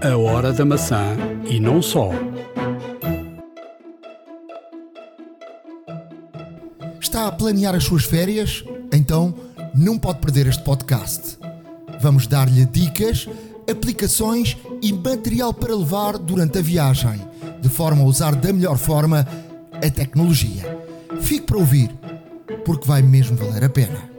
A hora da maçã e não só. Está a planear as suas férias? Então não pode perder este podcast. Vamos dar-lhe dicas, aplicações e material para levar durante a viagem, de forma a usar da melhor forma a tecnologia. Fique para ouvir, porque vai mesmo valer a pena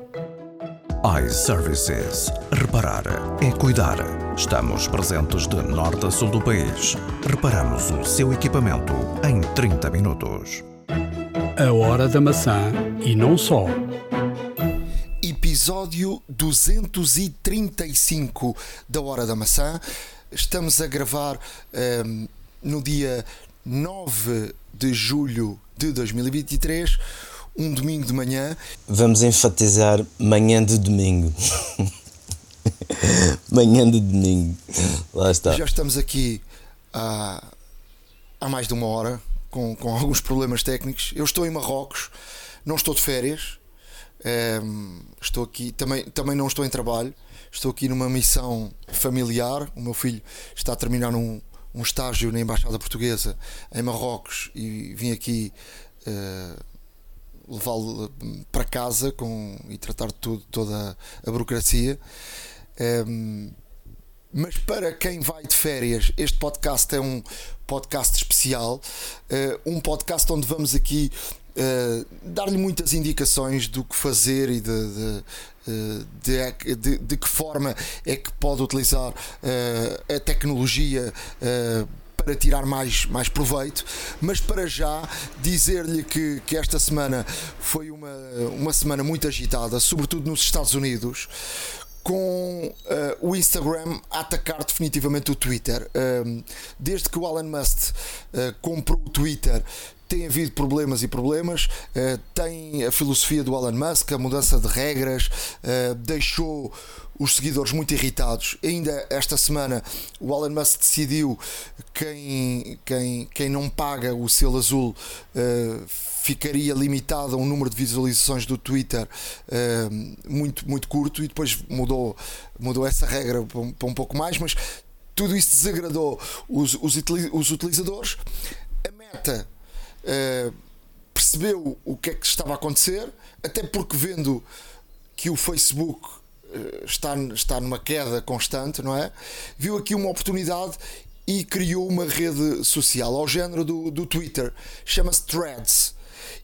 iServices. Reparar é cuidar. Estamos presentes de norte a sul do país. Reparamos o seu equipamento em 30 minutos. A hora da maçã e não só. Episódio 235 da Hora da Maçã. Estamos a gravar um, ehm, no dia 9 de julho de 2023 um domingo de manhã. Vamos enfatizar manhã de domingo. manhã de domingo. Lá está. Já estamos aqui há, há mais de uma hora com, com alguns problemas técnicos. Eu estou em Marrocos, não estou de férias. Um, estou aqui, também, também não estou em trabalho. Estou aqui numa missão familiar. O meu filho está a terminar um, um estágio na Embaixada Portuguesa em Marrocos e vim aqui uh, levá-lo para casa com, e tratar de tudo, toda a burocracia. Um, mas para quem vai de férias, este podcast é um podcast especial, uh, um podcast onde vamos aqui uh, dar-lhe muitas indicações do que fazer e de, de, eh, de, de, de que forma é que pode utilizar uh, a tecnologia para tirar mais, mais proveito, mas para já dizer-lhe que, que esta semana foi uma, uma semana muito agitada, sobretudo nos Estados Unidos com uh, o Instagram a atacar definitivamente o Twitter. Uh, desde que o Elon Musk uh, comprou o Twitter, tem havido problemas e problemas. tem a filosofia do Elon Musk, a mudança de regras, deixou os seguidores muito irritados. Ainda esta semana o Elon Musk decidiu quem, quem, quem não paga o selo azul uh, ficaria limitado a um número de visualizações do Twitter uh, muito, muito curto e depois mudou, mudou essa regra para um, para um pouco mais, mas tudo isso desagradou os, os, os utilizadores. A meta uh, percebeu o que é que estava a acontecer, até porque vendo que o Facebook eh, está, está numa queda constante, não é? Viu aqui uma oportunidade e criou uma rede social ao género do, do Twitter, chama-se Threads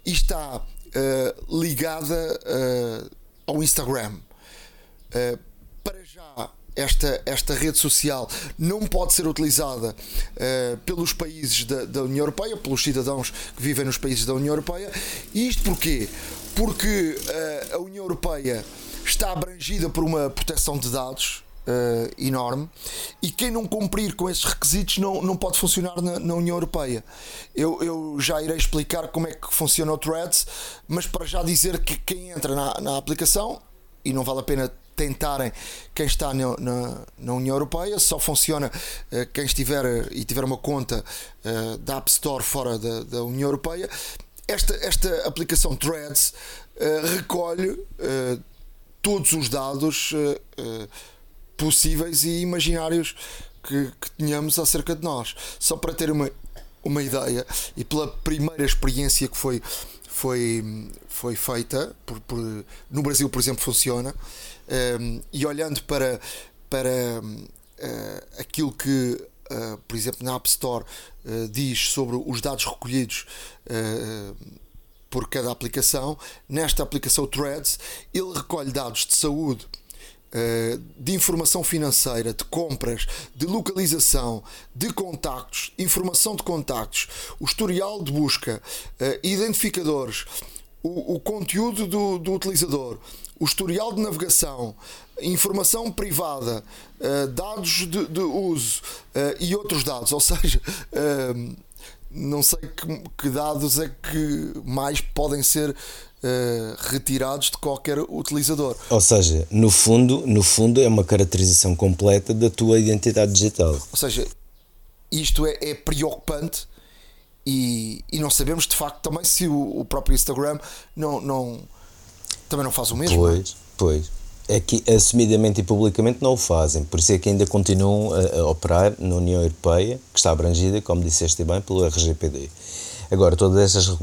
e está uh, ligada ao Instagram. Uh, esta, esta rede social não pode ser utilizada pelos países da, da União Europeia, pelos cidadãos que vivem nos países da União Europeia. E isto porquê? Porque a União Europeia está abrangida por uma proteção de dados uh, enorme e quem não cumprir com esses requisitos não, não pode funcionar na, na União Europeia. Eu, eu, já irei explicar como é que funciona o Threads, mas para já dizer que quem entra na, na aplicação, e não vale a pena tentarem quem está na, na, na, União Europeia, só funciona uh, quem estiver uh, e tiver uma conta uh, da App Store fora da, da União Europeia. Esta, esta aplicação Threads recolhe todos os dados possíveis e imaginários que, que tenhamos acerca de nós. Só para ter uma, uma ideia e pela primeira experiência que foi, foi, foi feita, por, por no Brasil, por exemplo, funciona, e olhando para, para uh, aquilo que, uh, por exemplo, na App Store uh, diz sobre os dados recolhidos por cada aplicação. Nesta aplicação Threads, ele recolhe dados de saúde, de informação financeira, de compras, de localização, de contactos, informação de contactos, o historial de busca, identificadores, o, o conteúdo do, do, utilizador, o historial de navegação, informação privada, eh, dados de, de uso e outros dados. Ou seja, não sei que, que, dados é que mais podem ser retirados de qualquer utilizador. Ou seja, no fundo, no fundo é uma caracterização completa da tua identidade digital. Ou seja, isto é, é preocupante e, e não sabemos de facto também se o, o próprio Instagram não, não, também não faz o mesmo. Pois, pois. aqui, assumidamente e publicamente não o fazem, por isso é que ainda continuam a, a, operar na União Europeia, que está abrangida, como disseste bem, pelo RGPD. Agora, todas estas, uh,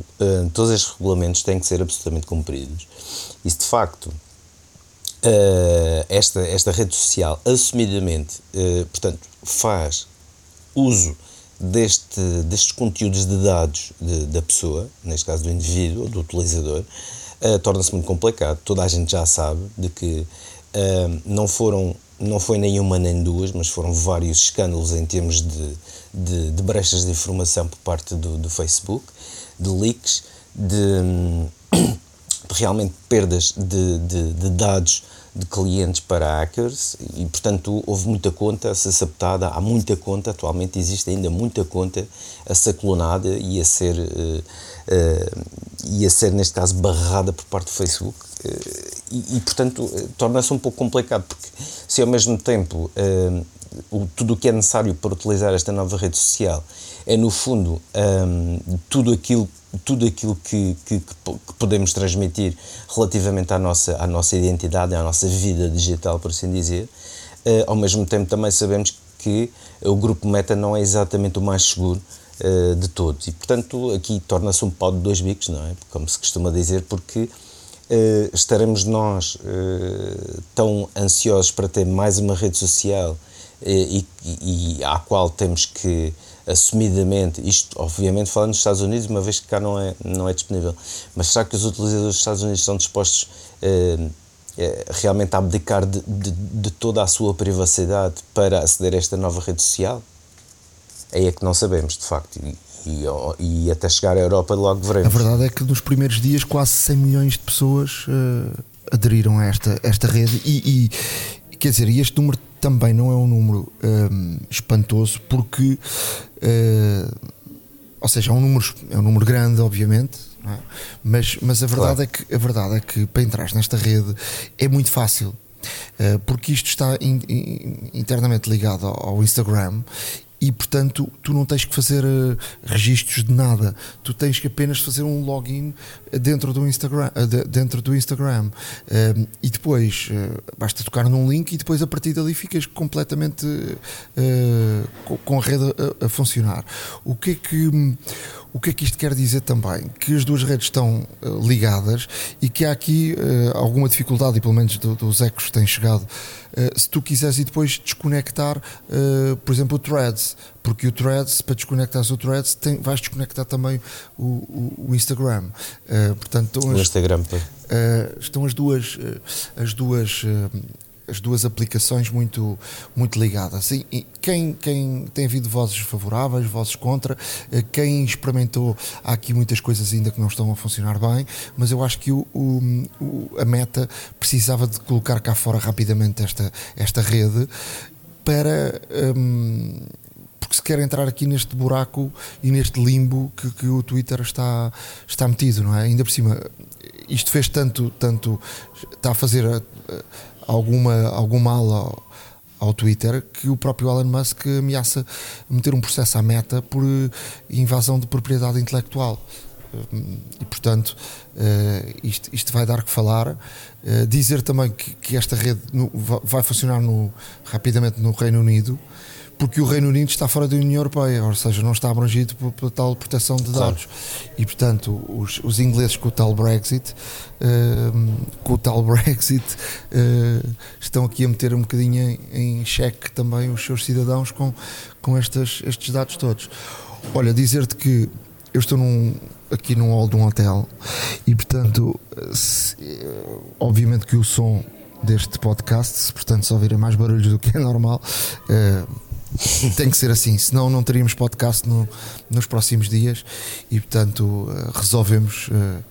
todos estes regulamentos têm que ser absolutamente cumpridos. E se de facto uh, esta, esta rede social assumidamente, uh, portanto, faz uso deste, destes conteúdos de dados de, da pessoa, neste caso do indivíduo, do utilizador, uh, torna-se muito complicado. Toda a gente já sabe de que uh, não foram não foi nenhuma nem duas, mas foram vários escândalos em termos de, de, de brechas de informação por parte do, do Facebook, de leaks, de, de realmente perdas de, de, dados de clientes para hackers e, portanto, houve muita conta a ser saptada, há muita conta, atualmente existe ainda muita conta a ser clonada e a ser, uh, uh, e a ser neste caso, barrada por parte do Facebook. Uh, e, e, portanto, torna-se um pouco complicado, porque se ao mesmo tempo o, tudo o que é necessário para utilizar esta nova rede social é, no fundo, um, tudo aquilo tudo aquilo que, que, que, podemos transmitir relativamente à nossa, à nossa identidade, à nossa vida digital, por assim dizer. Uh, ao mesmo tempo, também sabemos que o grupo Meta não é exatamente o mais seguro uh, de todos. E, portanto, aqui torna-se um pau de dois bicos, não é? Como se costuma dizer, porque uh, estaremos nós tão ansiosos para ter mais uma rede social e, e, e à qual temos que assumidamente, isto obviamente falando dos Estados Unidos, uma vez que cá não é, não é disponível, mas será que os utilizadores dos Estados Unidos estão dispostos eh, eh, realmente a abdicar de, de, de, toda a sua privacidade para aceder a esta nova rede social? Aí é que não sabemos, de facto. E, e, e até chegar à Europa logo veremos. A verdade é que nos primeiros dias quase 100 milhões de pessoas uh, aderiram a esta, esta rede e, e quer dizer, este número também não é um número um, espantoso porque uh, ou seja, é um número, é um número grande, obviamente, é? mas, mas a verdade claro. é que a verdade é que para entrar nesta rede é muito fácil. Uh, porque isto está in, in, internamente ligado ao, ao Instagram e portanto tu não tens que fazer uh, registros de nada, tu tens que apenas fazer um login dentro do Instagram, uh, dentro do Instagram uh, e depois basta tocar num link e depois a partir dali ficas completamente com a rede a, funcionar. O que é que o que é que isto quer dizer também? Que as duas redes estão ligadas e que há aqui alguma dificuldade, e pelo menos do, dos ecos têm chegado, uh, se tu quiseres e depois desconectar, por exemplo, o Threads, porque o Threads, para desconectar o Threads, tem, vais desconectar também o, o, o Instagram. portanto, o Instagram, estão as duas, as duas as duas aplicações muito, muito ligadas. E quem, quem tem havido vozes favoráveis, vozes contra, eh, quem experimentou, há aqui muitas coisas ainda que não estão a funcionar bem, mas eu acho que o, o, a meta precisava de colocar cá fora rapidamente esta, esta rede para. Hum, porque se quer entrar aqui neste buraco e neste limbo que, que, o Twitter está, está metido, não é? Ainda por cima, isto fez tanto, tanto está a fazer alguma, algum mal ao, Twitter que o próprio Elon Musk ameaça meter um processo à meta por eh, invasão de propriedade intelectual. Eh, e portanto, uh, isto, isto vai dar que falar. Dizer também que, que esta rede vai funcionar no, rapidamente no Reino Unido, porque o Reino Unido está fora da União Europeia, ou seja, não está abrangido por, tal proteção de dados. Claro. E, portanto, os, os, ingleses com o tal Brexit, uh, com o tal Brexit, uh, estão aqui a meter um bocadinho em, em xeque também os seus cidadãos com, com estes, estes dados todos. Olha, dizer-te que eu estou num, aqui num hall de um hotel e, portanto, se, obviamente que o som deste podcast, se portanto se ouvirem mais barulhos do que é normal, uh, tem que ser assim, senão não teríamos podcast no, nos próximos dias e, portanto, eh, resolvemos uh,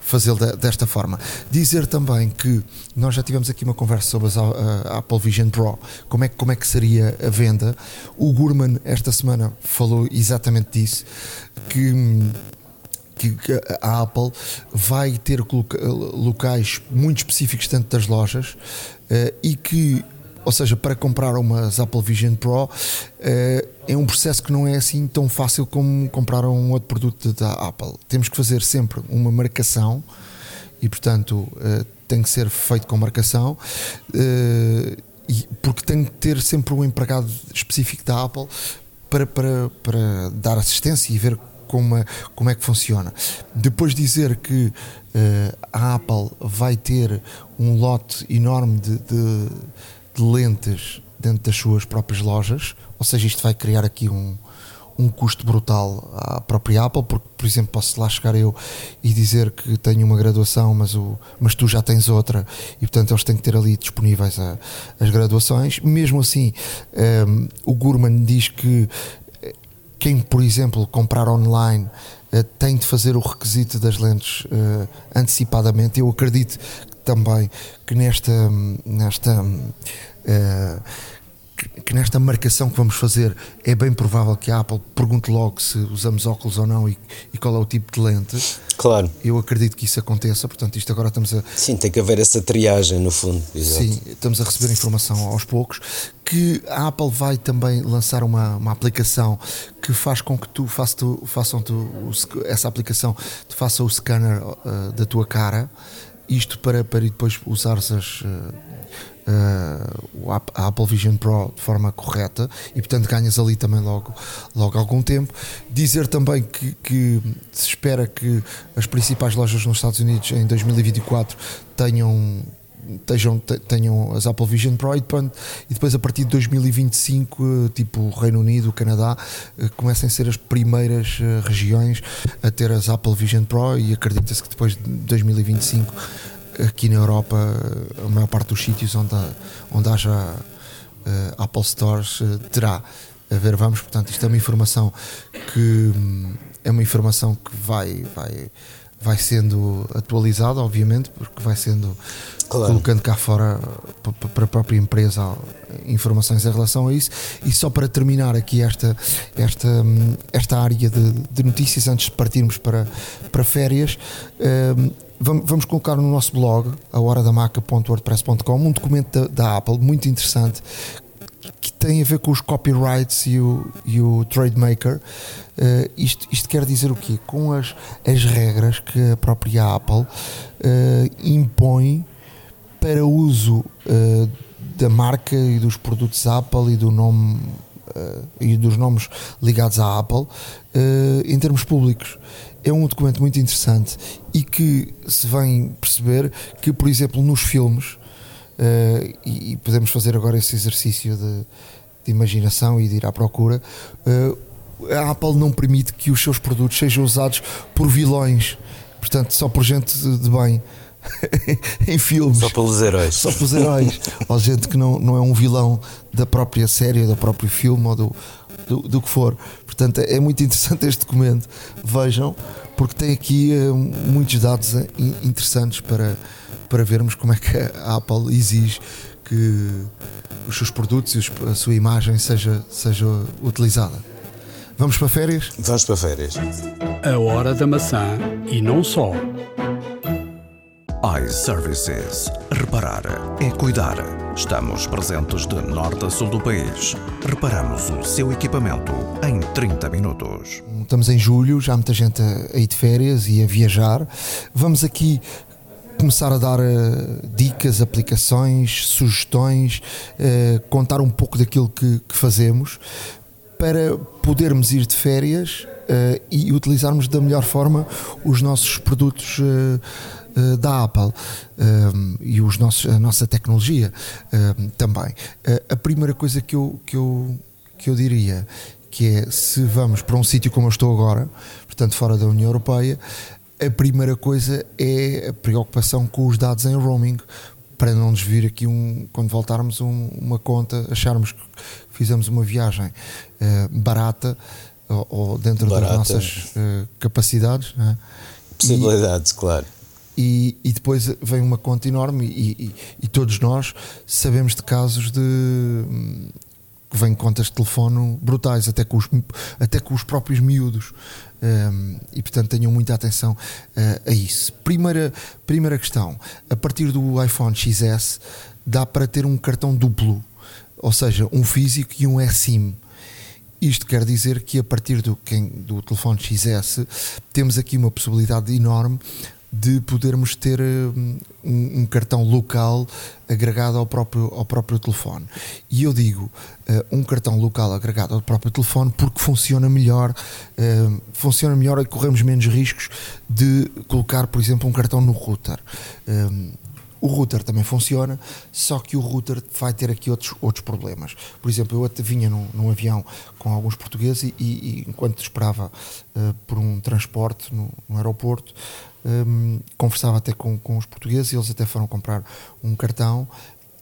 fazê-lo desta forma. Dizer também que nós já tivemos aqui uma conversa sobre a, Apple Vision Pro, como é, como é que seria a venda. O Gurman, esta semana, falou exatamente disso, que que a Apple vai ter locais muito específicos dentro das lojas e que ou seja, para comprar umas Apple Vision Pro eh, é um processo que não é assim tão fácil como comprar um outro produto da Apple. Temos que fazer sempre uma marcação e, portanto, eh, tem que ser feito com marcação. Uh, e, porque tem que ter sempre um empregado específico da Apple para, para, para dar assistência e ver como é, como é que funciona. Depois dizer que uh, a Apple vai ter um lote enorme de, de, de, lentes dentro das suas próprias lojas, ou seja, isto vai criar aqui um, um custo brutal à própria Apple, porque, por exemplo, posso lá chegar eu e dizer que tenho uma graduação, mas, o, mas tu já tens outra, e portanto eles têm que ter ali disponíveis a, as graduações. Mesmo assim, um, ehm, o Gurman diz que eh, quem, por exemplo, comprar online uh, tem de fazer o requisito das lentes uh, antecipadamente. Eu acredito também que nesta. nesta uh, que nesta marcação que vamos fazer é bem provável que a Apple pergunte logo se usamos óculos ou não e, e qual é o tipo de lente. Claro. Eu acredito que isso aconteça, portanto, isto agora estamos a. Sim, tem que haver essa triagem no fundo. Exato. Sim, estamos a receber informação aos poucos. Que a Apple vai também lançar uma, uma aplicação que faz com que tu, faça, tu façam tu, essa aplicação te faça o scanner uh, da tua cara. Isto para, para depois usares as. Uh, a Apple Vision Pro de forma correta e portanto ganhas ali também logo, logo algum tempo. Dizer também que, que se espera que as principais lojas nos Estados Unidos em 2024 tenham tenham, as Apple Vision Pro e depois a partir de 2025, eh, tipo Reino Unido, Canadá, eh, comecem a ser as primeiras regiões a ter as Apple Vision Pro e acredita-se que depois de 2025 aqui na Europa, a maior parte dos sítios onde, onde haja uh, Apple Stores terá. A ver, vamos, portanto, isto é uma informação que é uma informação que vai, vai, vai sendo atualizada, obviamente, porque vai sendo claro. colocando cá fora para a própria empresa informações em relação a isso. E só para terminar aqui esta, esta, esta área de, de notícias, antes de partirmos para, para férias, um, eh, vamos colocar no nosso blog, a horadamaca.wordpress.com, um documento da, da, Apple muito interessante que tem a ver com os copyrights e o, e o trademaker. Uh, isto, isto quer dizer o quê? Com as, as regras que a própria Apple uh, impõe para uso uh, da marca e dos produtos Apple e do nome e dos nomes ligados à Apple em termos públicos é um documento muito interessante e que se vem perceber que, por exemplo, nos filmes, e, podemos fazer agora esse exercício de, de imaginação e de ir à procura, a Apple não permite que os seus produtos sejam usados por vilões, portanto, só por gente de bem. em filmes. Só pelos heróis. Só pelos heróis. ou gente que não, não é um vilão da própria série, do próprio filme ou do, do, do que for. Portanto, é muito interessante este documento. Vejam, porque tem aqui uh, muitos dados uh, interessantes para, para vermos como é que a Apple exige que os seus produtos e a sua imagem seja, seja utilizada. Vamos para férias? Vamos para férias. A hora da maçã e não só iServices. Reparar é cuidar. Estamos presentes de norte a sul do país. Reparamos o seu equipamento em 30 minutos. Estamos em julho, já há muita gente a ir de férias e a viajar. Vamos aqui começar a dar uh, dicas, aplicações, sugestões, uh, contar um pouco daquilo que, que, fazemos para podermos ir de férias uh, e utilizarmos da melhor forma os nossos produtos uh, da Apple e os nossos, a nossa tecnologia também. Uh, a primeira coisa que eu, que, eu, que eu diria que é se vamos para um sítio como eu estou agora, portanto fora da União Europeia, a primeira coisa é a preocupação com os dados em roaming, para não nos vir aqui um, quando voltarmos um, uma conta, acharmos fizemos uma viagem uh, barata ou, ou dentro barata. das nossas uh, capacidades. Né? Possibilidades, e, claro e, e depois vem uma conta enorme e, e, todos nós sabemos de casos de que vêm contas de telefone brutais até com os, até com os próprios miúdos um, e portanto tenham muita atenção uh, a isso primeira, primeira questão a partir do iPhone XS dá para ter um cartão duplo ou seja, um físico e um eSIM isto quer dizer que a partir do, do telefone XS temos aqui uma possibilidade enorme de podermos ter um, um, cartão local agregado ao próprio, ao próprio telefone. E eu digo uh, um cartão local agregado ao próprio telefone porque funciona melhor, uh, funciona melhor e corremos menos riscos de colocar, por exemplo, um cartão no router. Um, o router também funciona, só que o router vai ter aqui outros, outros problemas. Por exemplo, eu até vinha num, num avião com alguns portugueses e, e enquanto esperava uh, por um transporte no, no aeroporto, um, ehm, conversava até com, com os portugueses e eles até foram comprar um cartão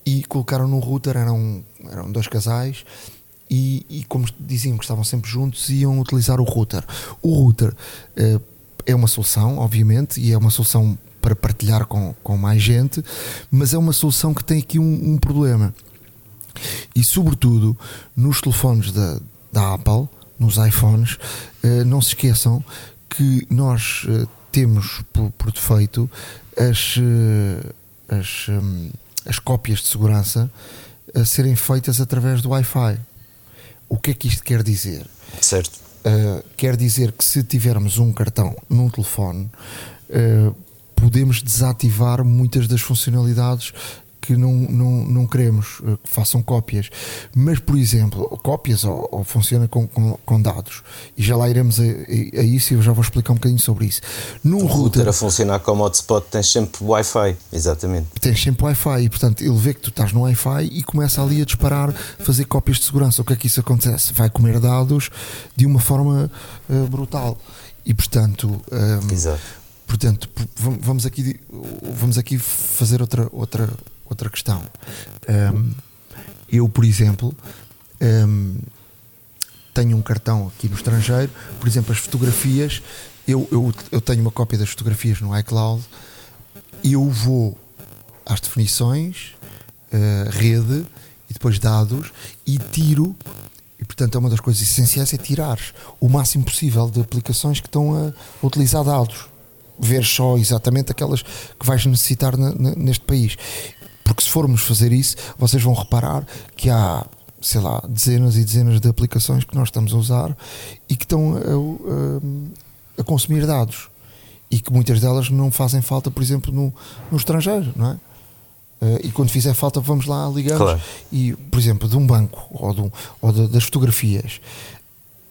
e colocaram no router, eram, eram dois casais. E, e como diziam que estavam sempre juntos, iam utilizar o router. O router uh, é uma solução, obviamente, e é uma solução para partilhar com, com mais gente, mas é uma solução que tem aqui um, um problema. E, sobretudo, nos telefones da, da Apple, nos iPhones, eh, não se esqueçam que nós eh, temos por, por defeito as, eh, as, as cópias de segurança a serem feitas através do Wi-Fi. O que é que isto quer dizer? Certo. Uh, quer dizer que se tivermos um cartão num telefone, uh, podemos desativar muitas das funcionalidades que não, não, não queremos eh, que façam cópias. Mas, por exemplo, cópias ou, ou funciona com, com, com, dados. E já lá iremos a, a, a, isso e eu já vou explicar um bocadinho sobre isso. Num o router, router a funcionar como hotspot tens sempre Wi-Fi, exatamente. Tens sempre Wi-Fi e, portanto, ele vê que tu estás no Wi-Fi e começa ali a disparar, fazer cópias de segurança. O que é que isso acontece? Vai comer dados de uma forma uh, brutal. E, portanto, um, ehm, Exato Portanto, vamos aqui, vamos aqui fazer outra, outra, outra questão. Um, eu, por exemplo, um, tenho um cartão aqui no estrangeiro, por exemplo, as fotografias, eu, eu, eu tenho uma cópia das fotografias no iCloud, eu vou às definições, uh, rede e depois dados e tiro e portanto é uma das coisas essenciais é tirar o máximo possível de aplicações que estão a utilizar dados ver só exatamente aquelas que vais necessitar neste país. Porque se formos fazer isso, vocês vão reparar que há, sei lá, dezenas e dezenas de aplicações que nós estamos a usar e que estão a, a, a consumir dados. E que muitas delas não fazem falta, por exemplo, no, no estrangeiro, não é? Uh, e quando fizer falta, vamos lá, ligamos. Claro. E, por exemplo, de um banco ou, de um, ou de, das fotografias,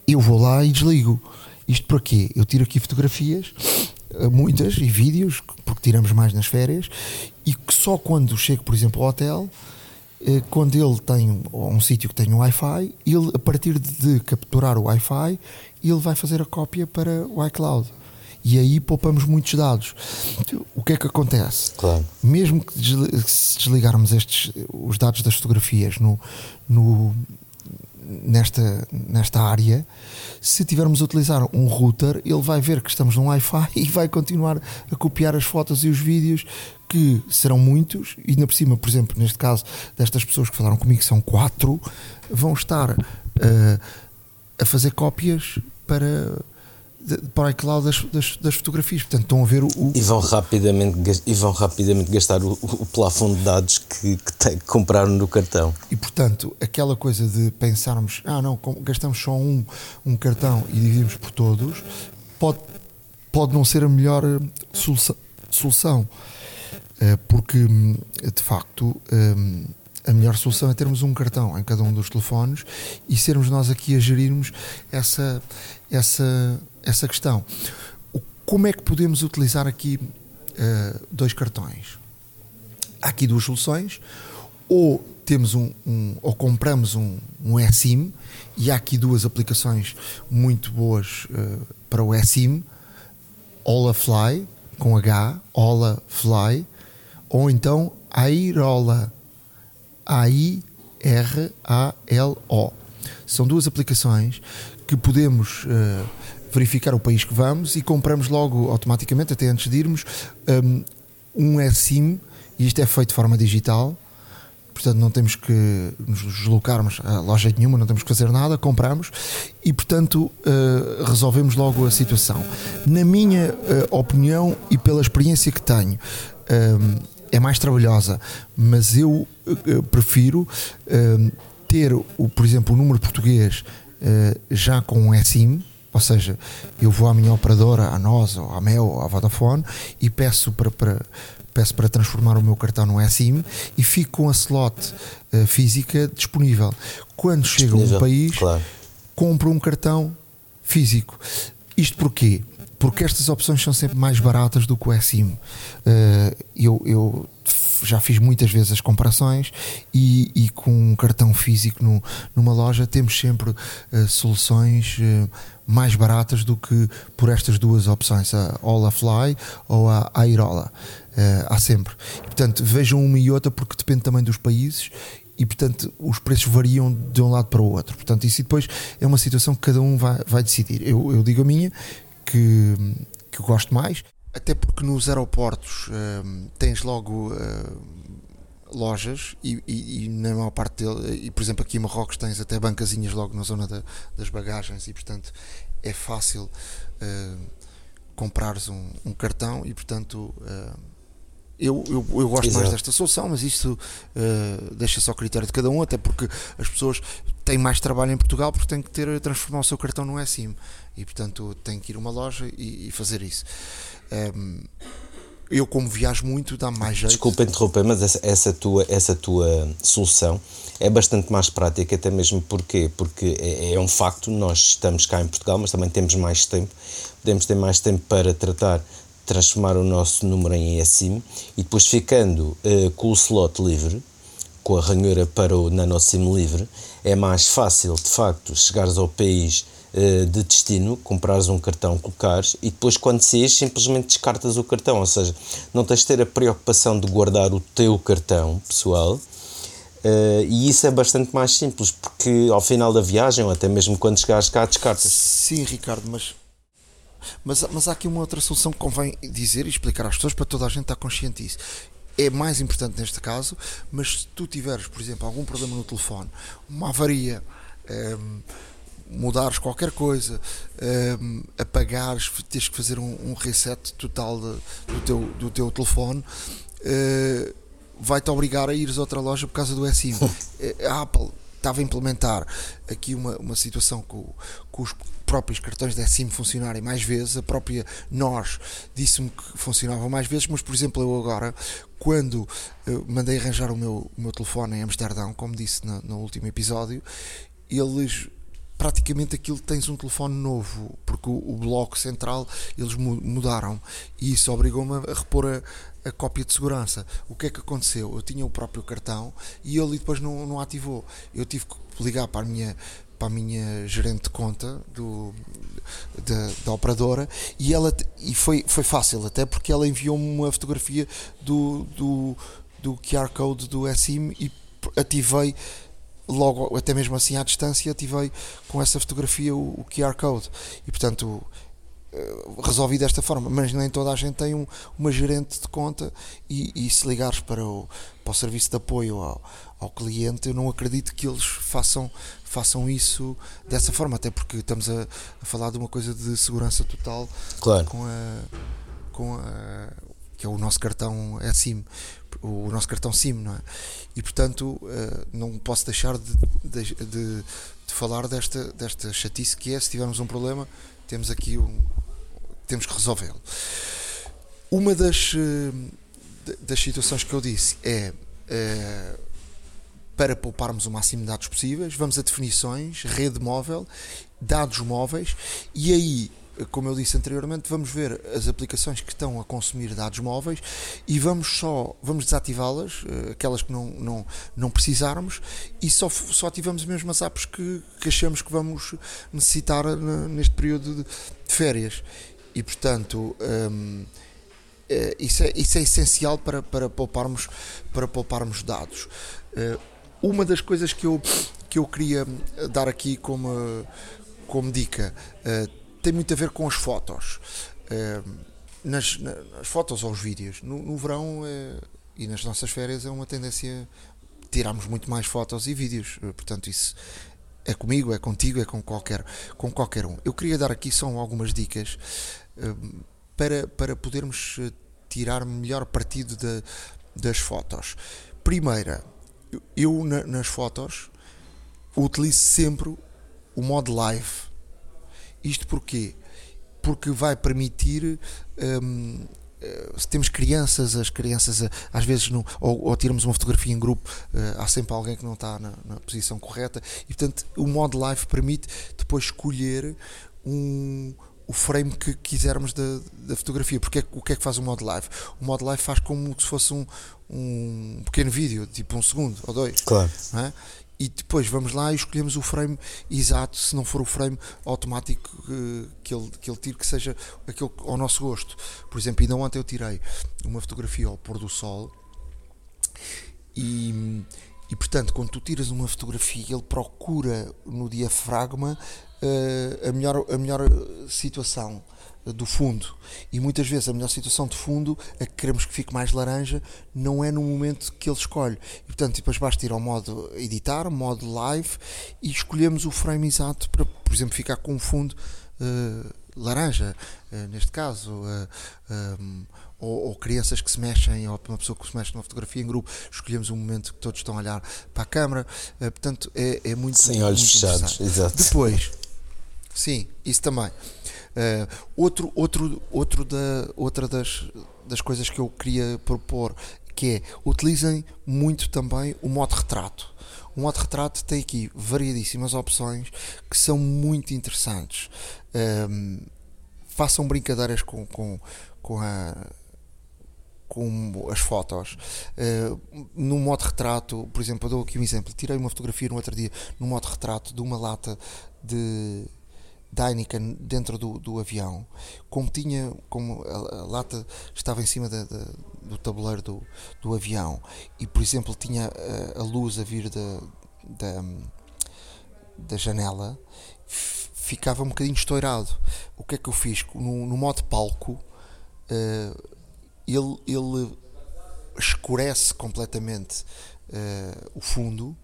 eu vou lá e desligo. Isto para quê? Eu tiro aqui fotografias muitas e vídeos, porque tiramos mais nas férias, e que só quando chego, por exemplo, ao hotel, eh, quando ele tem um, um sítio que tem um Wi-Fi, ele, a partir de capturar o Wi-Fi, ele vai fazer a cópia para o iCloud. E aí poupamos muitos dados. O que é que acontece? Claro. Mesmo que se desligarmos estes, os dados das fotografias no, no, nesta, nesta área, se tivermos a utilizar um router, ele vai ver que estamos num Wi-Fi e vai continuar a copiar as fotos e os vídeos que serão muitos, e ainda por cima, por exemplo, neste caso, destas pessoas que falaram comigo, são quatro, vão estar uh, a fazer cópias para para o iCloud das, das, das, fotografias. Portanto, estão a ver o. E, vão rapidamente, e vão rapidamente gastar o, o plafond de dados que, que, tem, que compraram no cartão. E, portanto, aquela coisa de pensarmos, ah, não, gastamos só um, um cartão e dividimos por todos, pode, pode não ser a melhor eh, solução. solução eh, porque, hum, de facto. Hum, a melhor solução é termos um cartão em cada um dos telefones e sermos nós aqui a gerirmos essa, essa, essa questão. Como é que podemos utilizar aqui uh, dois cartões? Há aqui duas soluções, ou temos um, um ou compramos um, um eSIM e há aqui duas aplicações muito boas uh, para o eSIM, Olafly com H, Olafly, ou então Airola, A-I-R-A-L-O. São duas aplicações que podemos uh, verificar o país que vamos e compramos logo automaticamente, até antes de irmos, um, um eSIM, e isto é feito de forma digital, portanto não temos que nos deslocarmos a loja nenhuma, não temos que fazer nada, compramos e portanto uh, resolvemos logo a situação. Na minha uh, opinião e pela experiência que tenho, um, é mais trabalhosa, mas eu uh, prefiro ter, o, por exemplo, o número português já com um eSIM, Ou seja, eu vou à minha operadora, à NOS, ou à Mel, ou à Vodafone e peço para, para, peço para transformar o meu cartão no eSIM e fico com a slot uh, física disponível. Quando chega a um país, claro. compro um cartão físico. Isto porquê? Porque estas opções são sempre mais baratas do que o eSIM. Uh, eu, eu já fiz muitas vezes as comparações e, e com um cartão físico no, numa loja temos sempre uh, soluções uh, mais baratas do que por estas duas opções, a Olafly ou a Airola. Uh, há sempre. E, portanto, vejam uma e outra porque depende também dos países e portanto os preços variam de um lado para o outro. Portanto, isso depois é uma situação que cada um vai, vai decidir. Eu, eu digo a minha que, que eu gosto mais até porque nos aeroportos uh, tens logo uh, lojas e, e, e, na maior parte dele, e por exemplo aqui em Marrocos tens até bancazinhas logo na zona da, das bagagens e portanto é fácil uh, comprares um, um, cartão e portanto eu, eu, eu, gosto Exato. mais desta solução, mas isto uh, deixa só critério de cada um, até porque as pessoas têm mais trabalho em Portugal porque têm que ter transformar o seu cartão no eSIM e portanto têm que ir a uma loja e, e fazer isso. Um, eu como viajo muito dá mais jeito. Desculpa interromper, mas essa, essa, tua, essa tua solução é bastante mais prática, até mesmo porque, porque é, é, um facto, nós estamos cá em Portugal, mas também temos mais tempo, podemos ter mais tempo para tratar, transformar o nosso número em eSIM e depois ficando uh, com o slot livre, com a ranhura para o NanoSIM livre, é mais fácil de facto chegares ao país de destino, comprares um cartão, colocares e depois quando saís simplesmente descartas o cartão, ou seja, não tens de ter a preocupação de guardar o teu cartão pessoal uh, e isso é bastante mais simples porque ao final da viagem ou até mesmo quando chegares cá descartas. Sim, Ricardo, mas mas, mas há aqui uma outra solução que convém dizer e explicar às pessoas para toda a gente estar consciente disso é mais importante neste caso, mas se tu tiveres, por exemplo, algum problema no telefone, uma avaria, um, ehm, mudares qualquer coisa, um, apagares, tens que fazer um, um reset total de, do, teu, do teu telefone, uh, vai-te obrigar a ires a outra loja por causa do eSIM. Eh, a Apple estava a implementar aqui uma, uma situação com, com os próprios cartões da SIM funcionarem mais vezes, a própria NOS disse-me que funcionava mais vezes, mas por exemplo eu agora, quando uh, mandei arranjar o meu, o meu telefone em Amsterdão, como disse no, no último episódio, eles praticamente aquilo tens um telefone novo, porque o, o bloco central eles mudaram e isso obrigou-me a repor a, a, cópia de segurança. O que é que aconteceu? Eu tinha o próprio cartão e ele depois não, não ativou. Eu tive que ligar para a minha para a minha gerente de conta do, da, da operadora e ela e foi, foi fácil até porque ela enviou-me uma fotografia do, do, do QR Code do SIM e ativei logo, até mesmo assim à distância, ativei com essa fotografia o, o QR Code. E portanto eh, resolvi desta forma, mas nem toda a gente tem um, uma gerente de conta e, e, se ligares para o, para o serviço de apoio ao, ao cliente, eu não acredito que eles façam, façam isso dessa forma, até porque estamos a, a falar de uma coisa de segurança total claro. com a, com a que é o nosso cartão é SIM o nosso cartão SIM, não é? E portanto uh, não posso deixar de, de, de, de, falar desta, desta chatice que é se tivermos um problema, temos aqui um. temos que resolvê-lo. Uma das, uh, das situações que eu disse é uh, para pouparmos o máximo de dados possíveis, vamos a definições, rede móvel, dados móveis e aí como eu disse anteriormente, vamos ver as aplicações que estão a consumir dados móveis e vamos só vamos desativá-las, eh, aquelas que não, não, não precisarmos, e só, só ativamos mesmo as apps que, que achamos que vamos necessitar neste período de, férias. E portanto. Hum, isso, é, isso é essencial para, para, pouparmos, para pouparmos dados. Eh, uma das coisas que eu, que eu queria dar aqui como, como dica tem muito a ver com as fotos. Uh, nas, nas, fotos ou os vídeos. No, no verão uh, e nas nossas férias é uma tendência tirarmos muito mais fotos e vídeos. Uh, portanto, isso é comigo, é contigo, é com qualquer, com qualquer um. Eu queria dar aqui só algumas dicas para, para podermos tirar melhor partido de, das fotos. Primeira, eu na, nas fotos utilizo sempre o modo live Isto porquê? Porque vai permitir. Hum, eh, se temos crianças, as crianças eh, às vezes não, ou, ou tiramos uma fotografia em grupo, uh, há sempre alguém que não está na, na, posição correta e portanto o modo live permite depois escolher um, o frame que quisermos da, da fotografia. Porque é, o que é que faz o modo live? O modo live faz como se fosse um, um pequeno vídeo, tipo um segundo ou dois. Claro. É? E depois vamos lá e escolhemos o frame exato, se não for o frame automático que, que, ele, que ele tire, que seja aquele ao nosso gosto. Por exemplo, ainda ontem eu tirei uma fotografia ao pôr do sol e, e portanto, quando tu tiras uma fotografia, ele procura no diafragma uh, a, melhor, a melhor situação do fundo. E muitas vezes a melhor situação de fundo, a que queremos que fique mais laranja, não é no momento que ele escolhe. E portanto, depois basta ir ao modo editar, modo live e escolhemos o frame exato para, por exemplo, ficar com um fundo uh, laranja, uh, neste caso. Uh, um, ou, ou, crianças que se mexem, ou uma pessoa que se mexe numa fotografia em grupo, escolhemos um momento que todos estão a olhar para a câmara. portanto, é, é muito. Sem olhos muito fechados, exato. Depois, sim, isso também. Uh, outro, outro, outro da, outra das, das coisas que eu queria propor que é utilizem muito também o modo retrato. O modo retrato tem aqui variedíssimas opções que são muito interessantes. Um, ehm, façam brincadeiras com, com, com a com as fotos. Uh, no modo retrato, por exemplo, eu dou aqui um exemplo. Tirei uma fotografia no outro dia no modo retrato de uma lata de da Heineken dentro do, do avião, como tinha, como a, a lata estava em cima da, da, do tabuleiro do, do avião e, por exemplo, tinha a, a luz a vir da, da, da janela, ficava um bocadinho estourado. O que é que eu fiz? No, no modo palco, uh, ele, ele escurece completamente uh, o fundo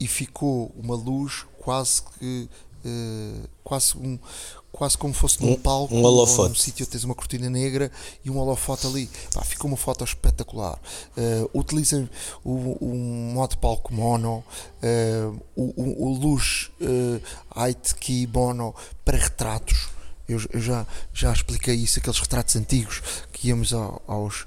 e ficou uma luz quase que uh, quase um quase como fosse num palco um, um holofote. num sítio tens uma cortina negra e um holofote ali. Pá, fica uma foto espetacular. Uh, utilizem o, o modo palco mono uh, o, o, o luz uh, height key mono para retratos. Eu, eu, já, já expliquei isso aqueles retratos antigos que íamos ao, aos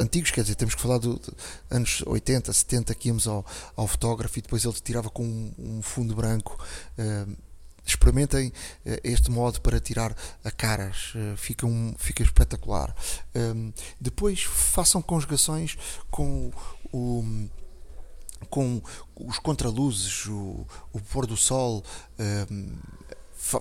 antigos, quer dizer, temos que falar dos anos 80, 70, que íamos ao, ao fotógrafo e depois ele tirava com um, um fundo branco. Uh, experimentem uh, este modo para tirar a caras, uh, fica, um, fica espetacular. depois façam conjugações com o com os contraluzes, o, o pôr do sol,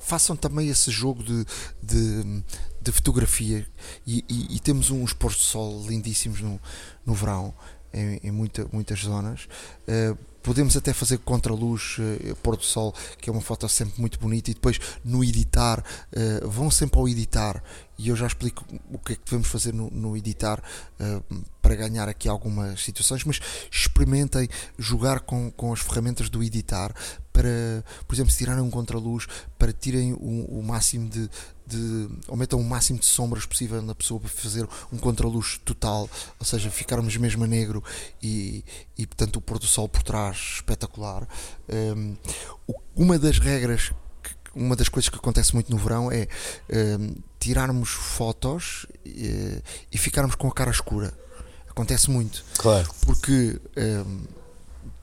façam também esse jogo de, de, de fotografia e, e, e, temos uns pôr de sol lindíssimos no, no verão em, em muita, muitas zonas. Uh, podemos até fazer contra-luz, uh, pôr do sol, que é uma foto sempre muito bonita, e depois no editar, uh, vão sempre ao editar, e eu já explico o que é que devemos fazer no, no editar uh, para ganhar aqui algumas situações, mas experimentem jogar com, com as ferramentas do editar para, por exemplo, se tirarem um contra-luz, para tirem o, o máximo de, de aumentam o máximo de sombras possível na pessoa para fazer um contraluz total, ou seja, ficarmos mesmo a negro e, e portanto o pôr do sol por trás espetacular. Um, uma das regras uma das coisas que acontece muito no verão é um, tirarmos fotos e, e, ficarmos com a cara escura. Acontece muito. Claro. Porque um,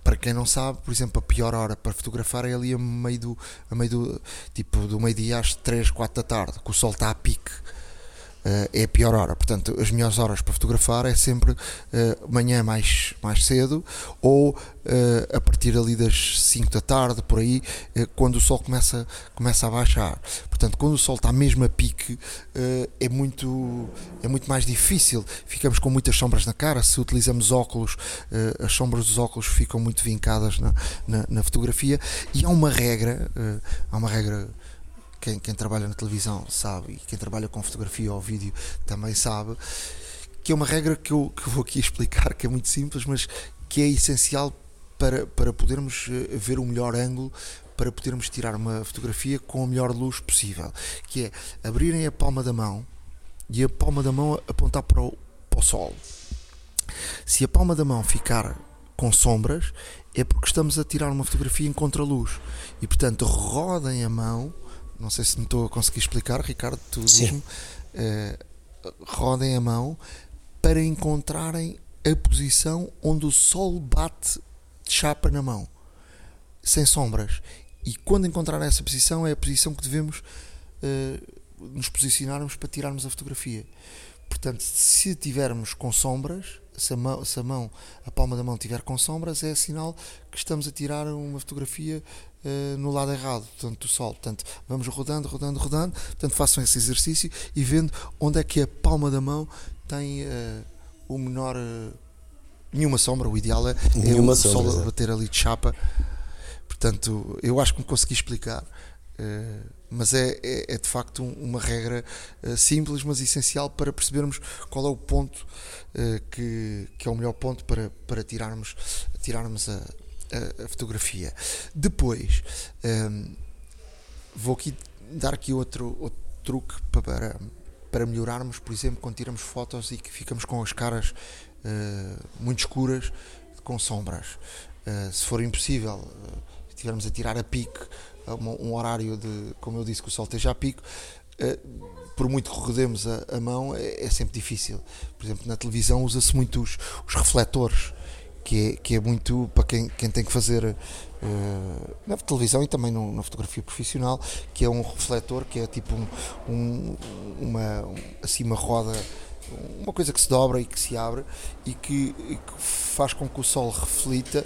para quem não sabe, por exemplo, a pior hora para fotografar é ali a meio do, a meio do tipo do meio-dia às 3, 4 da tarde, que o sol está a pique. Uh, é a pior hora. Portanto, as melhores horas para fotografar é sempre uh, manhã mais, mais cedo ou uh, a partir ali das 5 da tarde, por aí, quando o sol começa, começa a baixar. Portanto, quando o sol está mesmo a pique, é, muito, é muito mais difícil. Ficamos com muitas sombras na cara. Se utilizamos óculos, as sombras dos óculos ficam muito vincadas na, na, na fotografia. E há uma regra, há uma regra quem, quem trabalha na televisão sabe e quem trabalha com fotografia ou vídeo também sabe que é uma regra que eu, que eu vou aqui explicar, que é muito simples, mas que é essencial para, para podermos eh, ver o melhor ângulo, para podermos tirar uma fotografia com a melhor luz possível, que é abrirem a palma da mão e a palma da mão apontar para o, para o sol. Se a palma da mão ficar com sombras, é porque estamos a tirar uma fotografia em contraluz. E portanto, rodem a mão não sei se me estou a conseguir explicar, Ricardo, tu diz-me, uh, rodem a mão para encontrarem a posição onde o sol bate de chapa na mão, sem sombras. E quando encontrarem essa posição, é a posição que devemos uh, nos posicionarmos para tirarmos a fotografia. Portanto, se tivermos com sombras, se a, mão, se a mão, a palma da mão tiver com sombras, é sinal que estamos a tirar uma fotografia uh, no lado errado, portanto, do sol. Portanto, vamos rodando, rodando, rodando. Portanto, façam esse exercício e vendo onde é que a palma da mão tem uh, o menor. Uh, nenhuma sombra. O ideal é, é o sombra, sol bater ali de chapa. Portanto, eu acho que me consegui explicar. Uh, mas é, é, é, de facto uma regra uh, simples, mas essencial para percebermos qual é o ponto uh, que, que é o melhor ponto para, para tirarmos, tirarmos a, a, fotografia. Depois, ehm, vou aqui dar aqui outro, outro truque para, para melhorarmos, por exemplo, quando tiramos fotos e que ficamos com as caras uh, muito escuras, com sombras. se for impossível, estivermos a tirar a pique um horário de, como eu disse, que o sol esteja a pico, eh, por muito que rodemos a, a mão, é, é, sempre difícil. Por exemplo, na televisão usa-se muito os, os, refletores, que é, que é muito para quem, quem tem que fazer uh, na televisão e também no, na fotografia profissional, que é um refletor que é tipo um, um, uma, assim, uma roda uma coisa que se dobra e que se abre e que, e que faz com que o sol reflita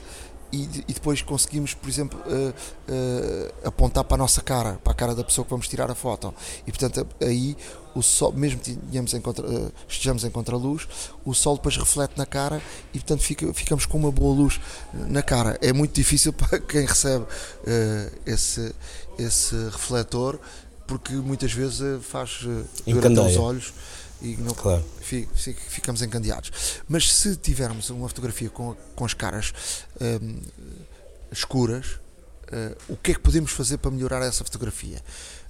e, e, depois conseguimos, por exemplo, uh, uh, apontar para a nossa cara, para a cara da pessoa que vamos tirar a foto. E portanto, aí o sol, mesmo tenhamos em contra, uh, estejamos em contraluz, o sol depois reflete na cara e portanto fica, ficamos com uma boa luz na cara. É muito difícil para quem recebe esse, esse refletor, porque muitas vezes faz uh, os olhos e não, claro. ficamos encandeados. Mas se tivermos uma fotografia com, com as caras um, escuras, uh, o que é que podemos fazer para melhorar essa fotografia?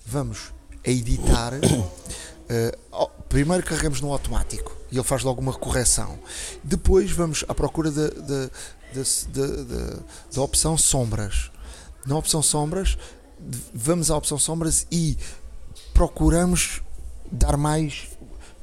Vamos a editar. Uh, primeiro carregamos no automático e ele faz logo uma correção. Depois vamos à procura da, da, da, da opção sombras. Na opção sombras, vamos à opção sombras e procuramos dar mais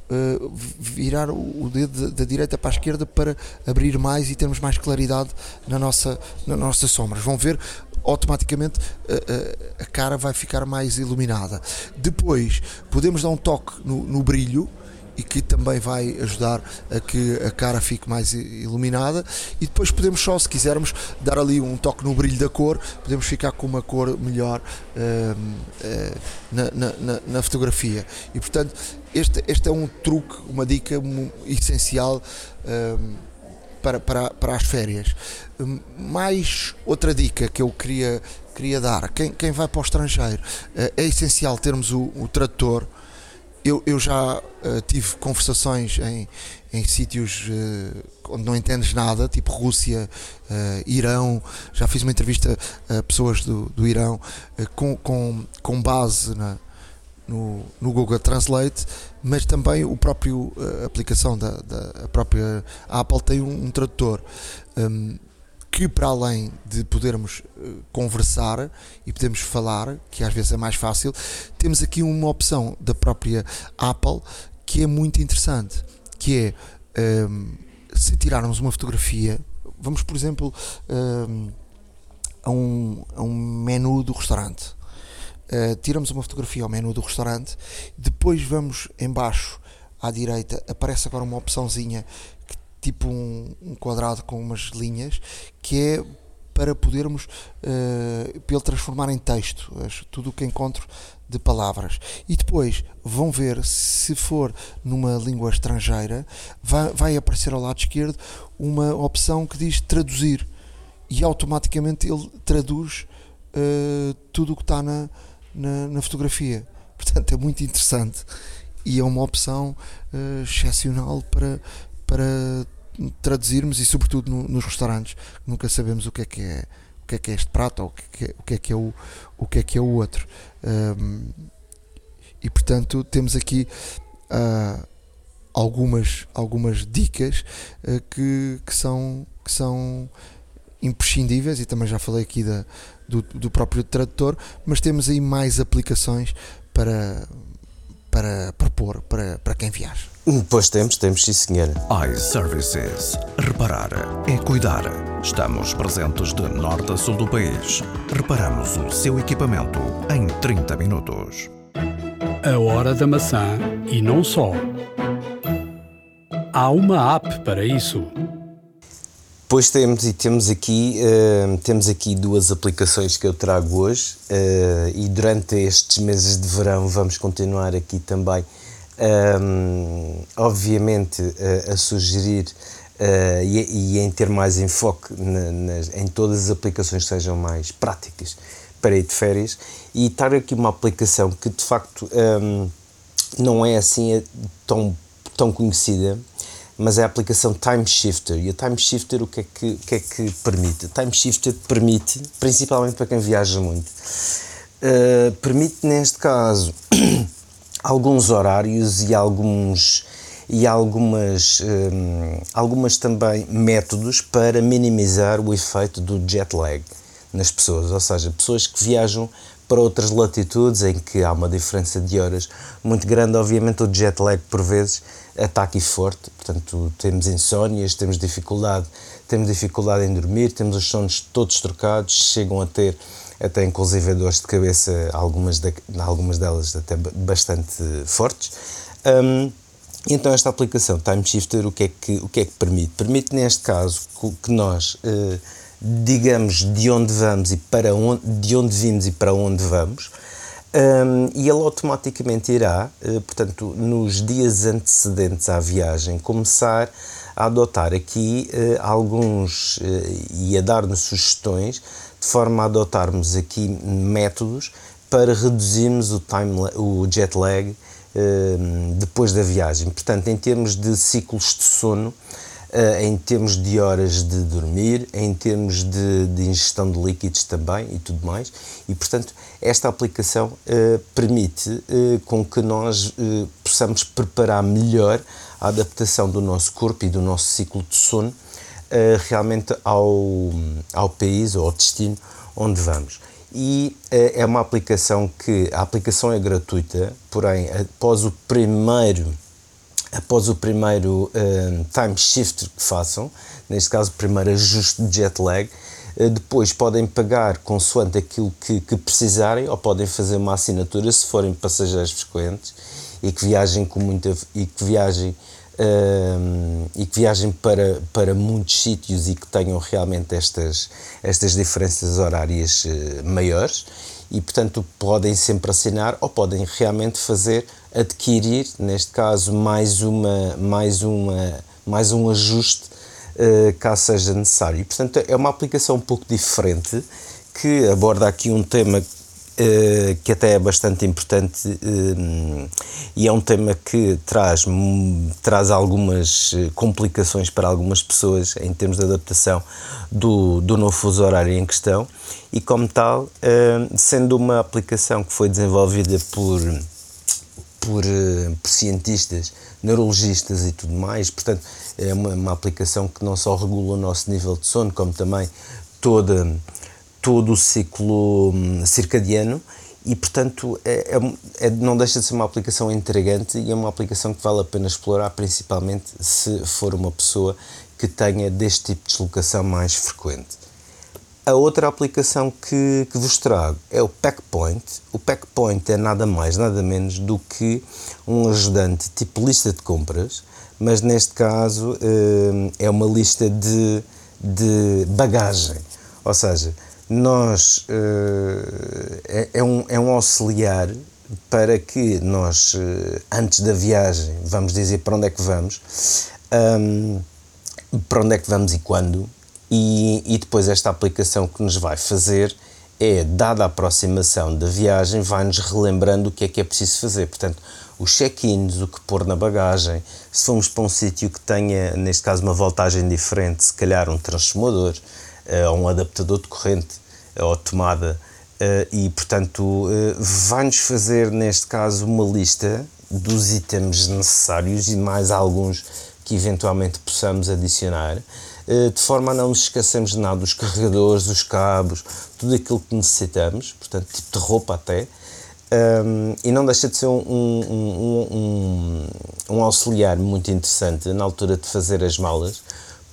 uh, virar o dedo da direita para a esquerda para abrir mais e termos mais claridade na nossa, nas nossas sombras. Vão ver automaticamente a, eh, eh, a, cara vai ficar mais iluminada. Depois podemos dar um toque no, no brilho e que também vai ajudar a que a cara fique mais iluminada. E depois podemos só, se quisermos, dar ali um toque no brilho da cor, podemos ficar com uma cor melhor uh, uh, na, na, na, fotografia. E portanto este, este é um truque, uma dica essencial uh, para, para, para as férias. Mais outra dica que eu queria, queria dar, quem, quem vai para o estrangeiro, é essencial termos o, o tradutor eu, eu já uh, tive conversações em, em sítios uh, onde não entendes nada, tipo Rússia, uh, Irão. Já fiz uma entrevista a pessoas do, do Irão com, com, com base na, no, no Google Translate, mas também o próprio aplicação da, da a própria Apple tem um, um tradutor. Um, que para além de podermos uh, conversar e podermos falar, que às vezes é mais fácil, temos aqui uma opção da própria Apple que é muito interessante, que é um, ehm, se tirarmos uma fotografia, vamos por exemplo um, ehm, a, um, a um menu do restaurante. Uh, tiramos uma fotografia ao menu do restaurante, depois vamos embaixo à direita, aparece agora uma opçãozinha tipo um, um quadrado com umas linhas, que é para podermos uh, para ele transformar em texto tudo o que encontro de palavras. E depois vão ver se for numa língua estrangeira vai, vai aparecer ao lado esquerdo uma opção que diz traduzir. E automaticamente ele traduz uh, tudo o que está na, na, na, fotografia. Portanto é muito interessante e é uma opção uh, excepcional para para traduzirmos e sobretudo no, nos restaurantes nunca sabemos o que é que é o que é que é este prato ou o que é, o que é que é o o que é que é o outro. Um, e portanto temos aqui uh, algumas algumas dicas uh, que, que são que são imprescindíveis, e também já falei aqui da, do, do próprio tradutor, mas temos aí mais aplicações para, para propor para, para quem viaja. Pois temos, temos sim senhor. iServices. Reparar é cuidar. Estamos presentes de norte a sul do país. Reparamos o seu equipamento em 30 minutos. A hora da maçã e não só. Há uma app para isso. Pois temos e temos aqui uh, temos aqui duas aplicações que eu trago hoje uh, e durante estes meses de verão vamos continuar aqui também um, obviamente uh, a sugerir e, e, em ter mais enfoque na, nas, em todas as aplicações que sejam mais práticas para ir de férias e estar aqui uma aplicação que de facto um, não é assim tão, tão conhecida mas é a aplicação Time Shifter. E a Time Shifter o que é que, o que, é que permite? A Time Shifter permite, principalmente para quem viaja muito, uh, permite neste caso alguns horários e alguns e algumas, um, eh, algumas também métodos para minimizar o efeito do jet lag nas pessoas, ou seja, pessoas que viajam para outras latitudes em que há uma diferença de horas muito grande, obviamente o jet lag por vezes está aqui forte, portanto temos insónias, temos dificuldade, temos dificuldade em dormir, temos os sonos todos trocados, chegam a ter até inclusive dores de cabeça, algumas, de, algumas delas até bastante fortes. Um, então esta aplicação Time Shifter o que é que, o que, é que permite? Permite neste caso que nós uh, digamos de onde vamos e para onde, de onde vimos e para onde vamos, um, e ele automaticamente irá, uh, portanto, nos dias antecedentes à viagem, começar a adotar aqui uh, alguns uh, e a dar-nos sugestões de forma a adotarmos aqui métodos para reduzirmos o, time, o jet lag depois da viagem. Portanto, em termos de ciclos de sono, uh, em termos de horas de dormir, em termos de, de, ingestão de líquidos também e tudo mais. E, portanto, esta aplicação uh, permite uh, com que nós possamos preparar melhor a adaptação do nosso corpo e do nosso ciclo de sono realmente ao, ao país ou ao destino onde vamos e é uma aplicação que a aplicação é gratuita, porém após o primeiro após o primeiro uh, time shift que façam, neste caso o primeiro ajuste de jet lag, uh, depois podem pagar consoante aquilo que, que, precisarem ou podem fazer uma assinatura se forem passageiros frequentes e que viajem com muita e que viajem uh, e que viajem para, para muitos sítios e que tenham realmente estas, estas diferenças horárias maiores. E portanto podem sempre assinar ou podem realmente fazer adquirir neste caso mais uma mais uma mais um ajuste uh, caso seja necessário. E portanto é uma aplicação um pouco diferente que aborda aqui um tema Uh, que até é bastante importante uh, e é um tema que traz, traz algumas complicações para algumas pessoas em termos de adaptação do, do novo fuso horário em questão. E como tal, sendo uma aplicação que foi desenvolvida por, por, por cientistas, neurologistas e tudo mais, portanto é uma, uma aplicação que não só regula o nosso nível de sono, como também toda todo o ciclo hum, circadiano e, portanto, é, é, é, não deixa de ser uma aplicação intrigante e é uma aplicação que vale a pena explorar, principalmente se for uma pessoa que tenha deste tipo de deslocação mais frequente. A outra aplicação que, que vos trago é o Packpoint. O Packpoint é nada mais, nada menos do que um ajudante tipo lista de compras, mas neste caso hum, é uma lista de, de bagagem. Ou seja, nós uh, é, é, um, é um auxiliar para que nós, uh, antes da viagem, vamos dizer para onde é que vamos, para onde é que vamos e quando, e, e depois esta aplicação que nos vai fazer é, dada a aproximação da viagem, vai-nos relembrando o que é que é preciso fazer. Portanto, os check-ins, o que pôr na bagagem, se formos para um sítio que tenha, neste caso, uma voltagem diferente, se calhar um transformador, uh, ou um adaptador de corrente uh, ou tomada uh, e portanto vai-nos fazer neste caso uma lista dos itens necessários e mais alguns que eventualmente possamos adicionar de forma a não nos esquecermos de nada, os carregadores, os cabos, tudo aquilo que necessitamos, portanto, tipo de roupa até. Um, e não deixa de ser um, um, um, auxiliar muito interessante na altura de fazer as malas,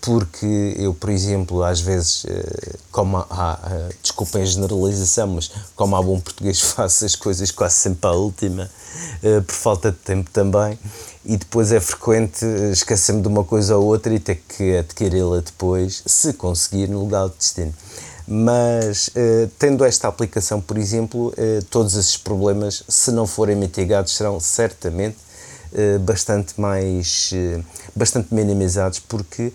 porque eu, por exemplo, às vezes, eh, como há, eh, desculpem a generalização, mas como há bom português, faço as coisas quase sempre à última, eh, por falta de tempo também, e depois é frequente esquecer-me de uma coisa ou outra e ter que adquiri-la depois, se conseguir, no lugar de destino. Mas eh, tendo esta aplicação, por exemplo, eh, todos esses problemas, se não forem mitigados, serão certamente eh, bastante mais bastante minimizados porque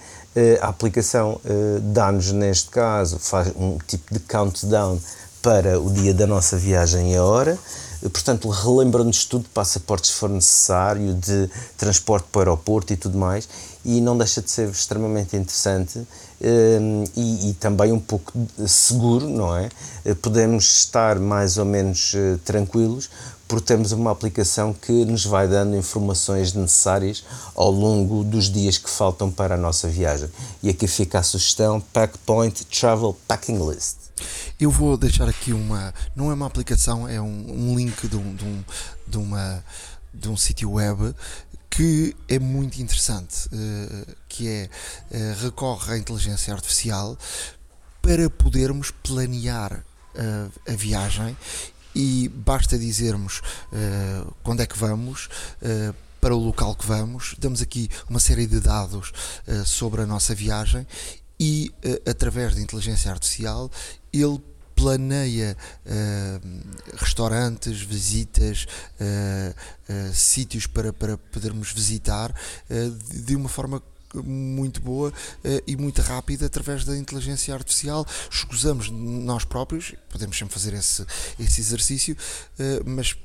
a aplicação dá-nos neste caso faz um tipo de countdown para o dia da nossa viagem e a hora portanto relembra-nos tudo, passaportes se for necessário, de transporte para o aeroporto e tudo mais e não deixa de ser extremamente interessante Ehm, e, e, também um pouco seguro, não é? Eh, podemos estar mais ou menos eh, tranquilos porque temos uma aplicação que nos vai dando informações necessárias ao longo dos dias que faltam para a nossa viagem. E aqui fica a sugestão Packpoint Travel Packing List. Eu vou deixar aqui uma, não é uma aplicação, é um, um link de, um, de, um, de uma de um sítio web que é muito interessante, uh, que é uh, recorre à inteligência artificial para podermos planear uh, a viagem e basta dizermos quando é que vamos para o local que vamos, damos aqui uma série de dados sobre a nossa viagem e através da inteligência artificial ele planeia uh, restaurantes, visitas, uh, uh, sítios para, para podermos visitar de, uma forma muito boa e muito rápida através da inteligência artificial. Escusamos nós próprios, podemos sempre fazer esse, esse exercício, mas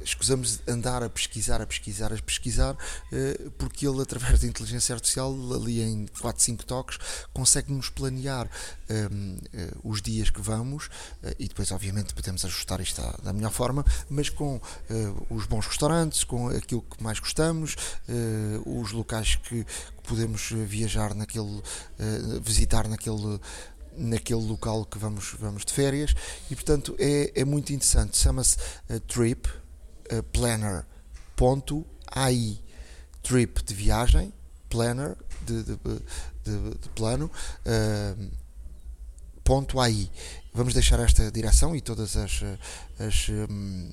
escusamos andar a pesquisar, a pesquisar, a pesquisar, eh, porque ele, através da inteligência artificial, ali em 4, 5 toques, consegue-nos planear um, eh, os dias que vamos e depois, obviamente, podemos ajustar isto da melhor forma, mas com os bons restaurantes, com aquilo que mais gostamos, os locais que, podemos viajar naquele, visitar naquele naquele local que vamos, vamos de férias e portanto é, é muito interessante. Chama-se uh, Trip uh, Trip de viagem, Planner de, de, de, de plano. Uh, ponto .ai. Vamos deixar esta direção e todas as, as um,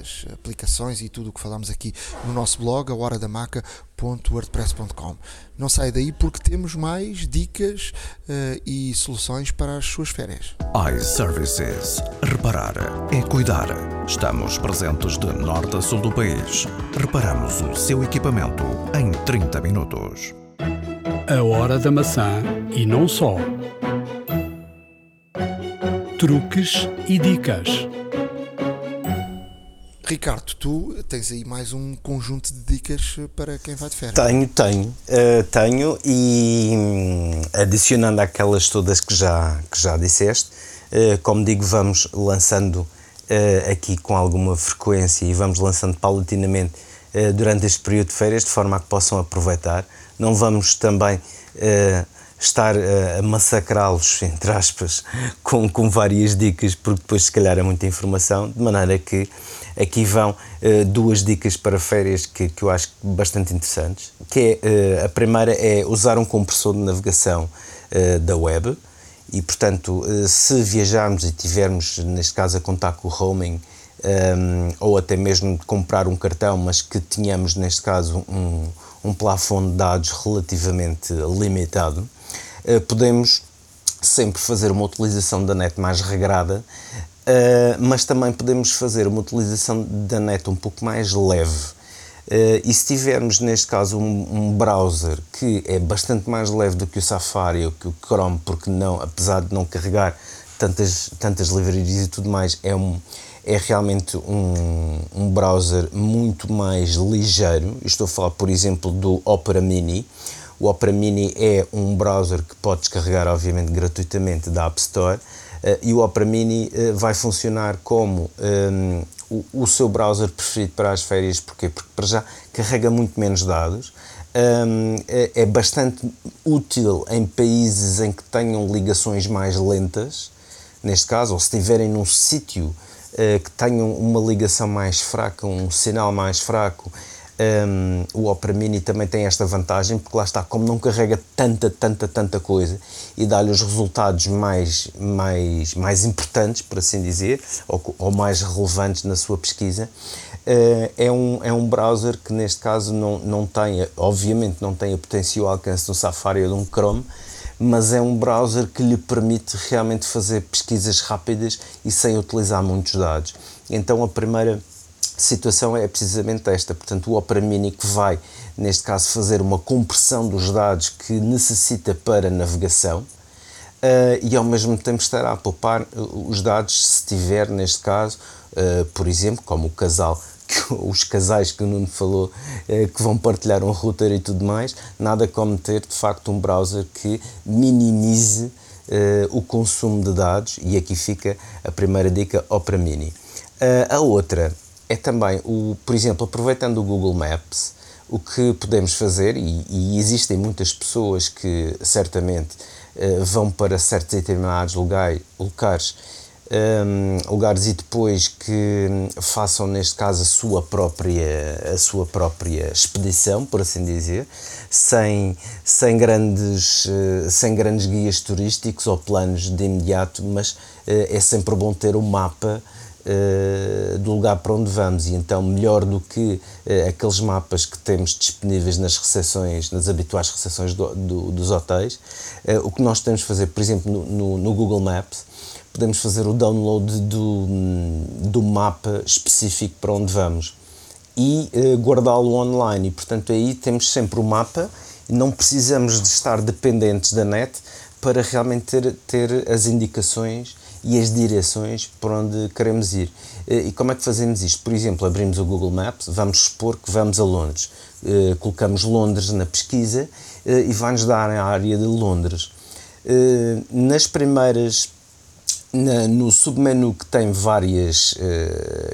as aplicações e tudo o que falamos aqui no nosso blog, a horadamaca.wordpress.com. Não sai daí porque temos mais dicas uh, e soluções para as suas férias. iServices. Reparar é cuidar. Estamos presentes de norte a sul do país. Reparamos o seu equipamento em 30 minutos. A hora da maçã e não só. Truques e dicas. Ricardo, tu tens aí mais um conjunto de dicas para quem vai de férias. Tenho, tenho, uh, tenho e hum, adicionando aquelas todas que já, que já disseste, uh, como digo, vamos lançando uh, aqui com alguma frequência e vamos lançando paulatinamente durante este período de férias, de forma a que possam aproveitar. Não vamos também estar a massacrá-los, entre aspas, com, com várias dicas, porque depois se calhar é muita informação, de maneira que Aqui vão uh, duas dicas para férias que, que eu acho bastante interessantes, que é, uh, a primeira é usar um compressor de navegação uh, da web e, portanto, se viajarmos e tivermos, neste caso, a contar com o roaming um, ou até mesmo comprar um cartão, mas que tenhamos, neste caso, um, um plafond de dados relativamente limitado, podemos sempre fazer uma utilização da net mais regrada Uh, mas também podemos fazer uma utilização da net um pouco mais leve. Uh, e se tivermos, neste caso, um, um, browser que é bastante mais leve do que o Safari ou que o Chrome, porque não, apesar de não carregar tantas, tantas livrarias e tudo mais, é, um, é realmente um, um browser muito mais ligeiro. Estou a falar, por exemplo, do Opera Mini. O Opera Mini é um browser que pode descarregar, obviamente, gratuitamente da App Store e o Opera Mini eh, vai funcionar como um, o, o, seu browser preferido para as férias, porquê? Porque para já carrega muito menos dados, um, é, é, bastante útil em países em que tenham ligações mais lentas, neste caso, ou se estiverem num sítio uh, que tenham uma ligação mais fraca, um sinal mais fraco. Um, o Opera Mini também tem esta vantagem, porque lá está, como não carrega tanta, tanta, tanta coisa e dá-lhe os resultados mais, mais, mais importantes, por assim dizer, ou, ou mais relevantes na sua pesquisa, uh, é, um, é um browser que neste caso não, não tem, obviamente não tem o potencial alcance de um Safari ou de um Chrome, mas é um browser que lhe permite realmente fazer pesquisas rápidas e sem utilizar muitos dados. Então a primeira situação é precisamente esta, portanto o Opera Mini que vai, neste caso, fazer uma compressão dos dados que necessita para navegação uh, e ao mesmo tempo estará a poupar os dados se tiver, neste caso, uh, por exemplo, como o casal os casais que o Nuno falou eh, que vão partilhar um router e tudo mais, nada como ter de facto um browser que minimize eh, o consumo de dados e aqui fica a primeira dica Opera Mini. A outra é também, o, por exemplo, aproveitando o Google Maps, o que podemos fazer, e, e existem muitas pessoas que certamente uh, vão para certos determinados lugares, locais um, lugares e depois que façam neste caso a sua própria a sua própria expedição por assim dizer sem sem grandes uh, sem grandes guias turísticos ou planos de imediato mas uh, é sempre bom ter um mapa uh, do lugar para onde vamos e então melhor do que aqueles mapas que temos disponíveis nas recepções nas habituais recepções do, do, dos hotéis o que nós de fazer por exemplo no, no, no Google Maps podemos fazer o download do, do mapa específico para onde vamos e uh, guardá-lo online. E, portanto, aí temos sempre o mapa e não precisamos de estar dependentes da net para realmente ter, ter as indicações e as direções para onde queremos ir. Uh, e como é que fazemos isto? Por exemplo, abrimos o Google Maps, vamos supor que vamos a Londres. Uh, colocamos Londres na pesquisa e vai-nos dar a área de Londres. nas primeiras no submenu que tem várias,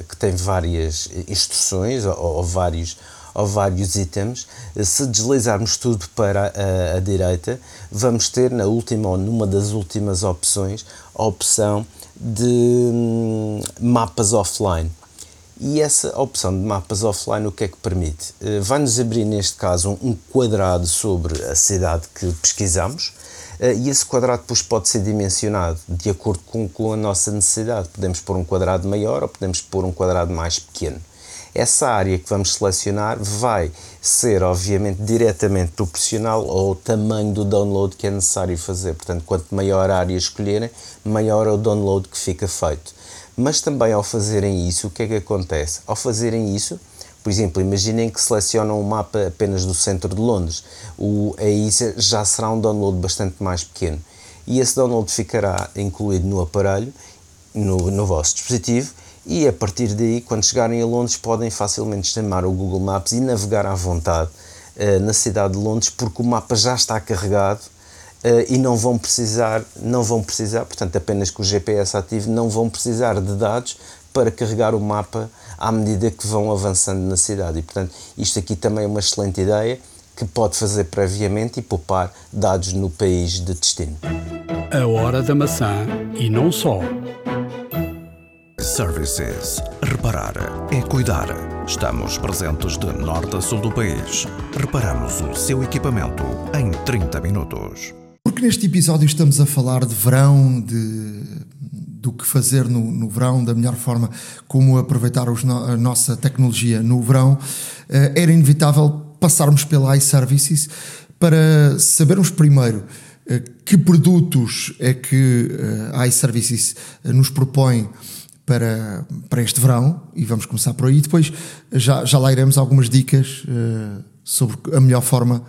que tem várias instruções ou, ou, vários, ou vários itens, se deslizarmos tudo para a, a, direita, vamos ter na última ou numa das últimas opções opção de hum, mapas offline. E essa opção de mapas offline o que é que permite? Uh, Vai-nos abrir neste caso um, um quadrado sobre a cidade que pesquisamos, eh, e esse quadrado depois pode ser dimensionado de acordo com, com a nossa necessidade. Podemos pôr um quadrado maior ou podemos pôr um quadrado mais pequeno. Essa área que vamos selecionar vai ser, obviamente, diretamente proporcional ao tamanho do download que é necessário fazer. Portanto, quanto maior a área escolherem, maior é o download que fica feito. Mas também ao fazerem isso, o que é que acontece? Ao fazerem isso, por exemplo, imaginem que selecionam um mapa apenas do centro de Londres. O, aí já será um download bastante mais pequeno. E esse download ficará incluído no aparelho, no, no vosso dispositivo, e a partir daí, quando chegarem a Londres, podem facilmente chamar o Google Maps e navegar à vontade uh, na cidade de Londres, porque o mapa já está carregado uh, e não vão precisar, não vão precisar, portanto, apenas com o GPS ativo, não vão precisar de dados para carregar o mapa à medida que vão avançando na cidade. E, portanto, isto aqui também é uma excelente ideia que pode fazer previamente e poupar dados no país de destino. A hora da maçã e não só. Services. Reparar é cuidar. Estamos presentes de norte a sul do país. Reparamos o seu equipamento em 30 minutos. Porque neste episódio estamos a falar de verão, de do que fazer no, no verão, da melhor forma como aproveitar os, a nossa tecnologia no verão, eh, era inevitável passarmos pela iServices para sabermos primeiro eh, que produtos é que eh, a iServices nos propõe para, para este verão e vamos começar por aí. Depois já, já lá iremos algumas dicas sobre a melhor forma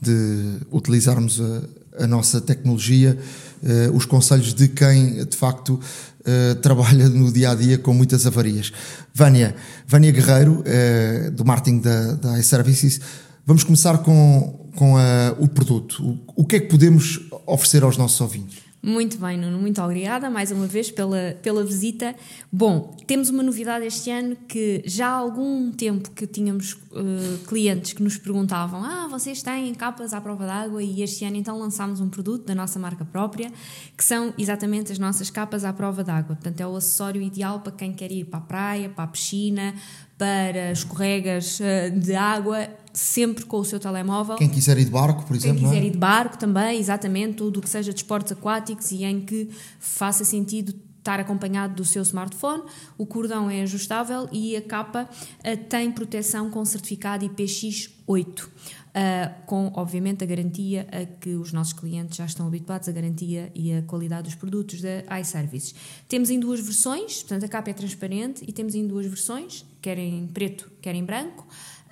de utilizarmos a, a nossa tecnologia uh, os conselhos de quem de facto uh, trabalha no dia a dia com muitas avarias. Vânia, Vânia Guerreiro, uh, do marketing da, da iServices, vamos começar com, com a, o produto. O, o que é que podemos oferecer aos nossos ouvintes? Muito bem, Nuno, muito obrigada mais uma vez pela, pela visita. Bom, temos uma novidade este ano que já há algum tempo que tínhamos uh, clientes que nos perguntavam: Ah, vocês têm capas à prova d'água? E este ano então lançámos um produto da nossa marca própria que são exatamente as nossas capas à prova d'água. Portanto, é o acessório ideal para quem quer ir para a praia, para a piscina, para escorregas uh, de água sempre com o seu telemóvel. Quem quiser ir de barco, por exemplo. Quem quiser é? ir de barco também, exatamente, tudo o que seja de esportes aquáticos e em que faça sentido estar acompanhado do seu smartphone. O cordão é ajustável e a capa uh, tem proteção com certificado IPX8. Uh, com, obviamente, a garantia a que os nossos clientes já estão habituados, a garantia e a qualidade dos produtos da iServices. Temos em duas versões, portanto, a capa é transparente e temos em duas versões, quer em preto, quer em branco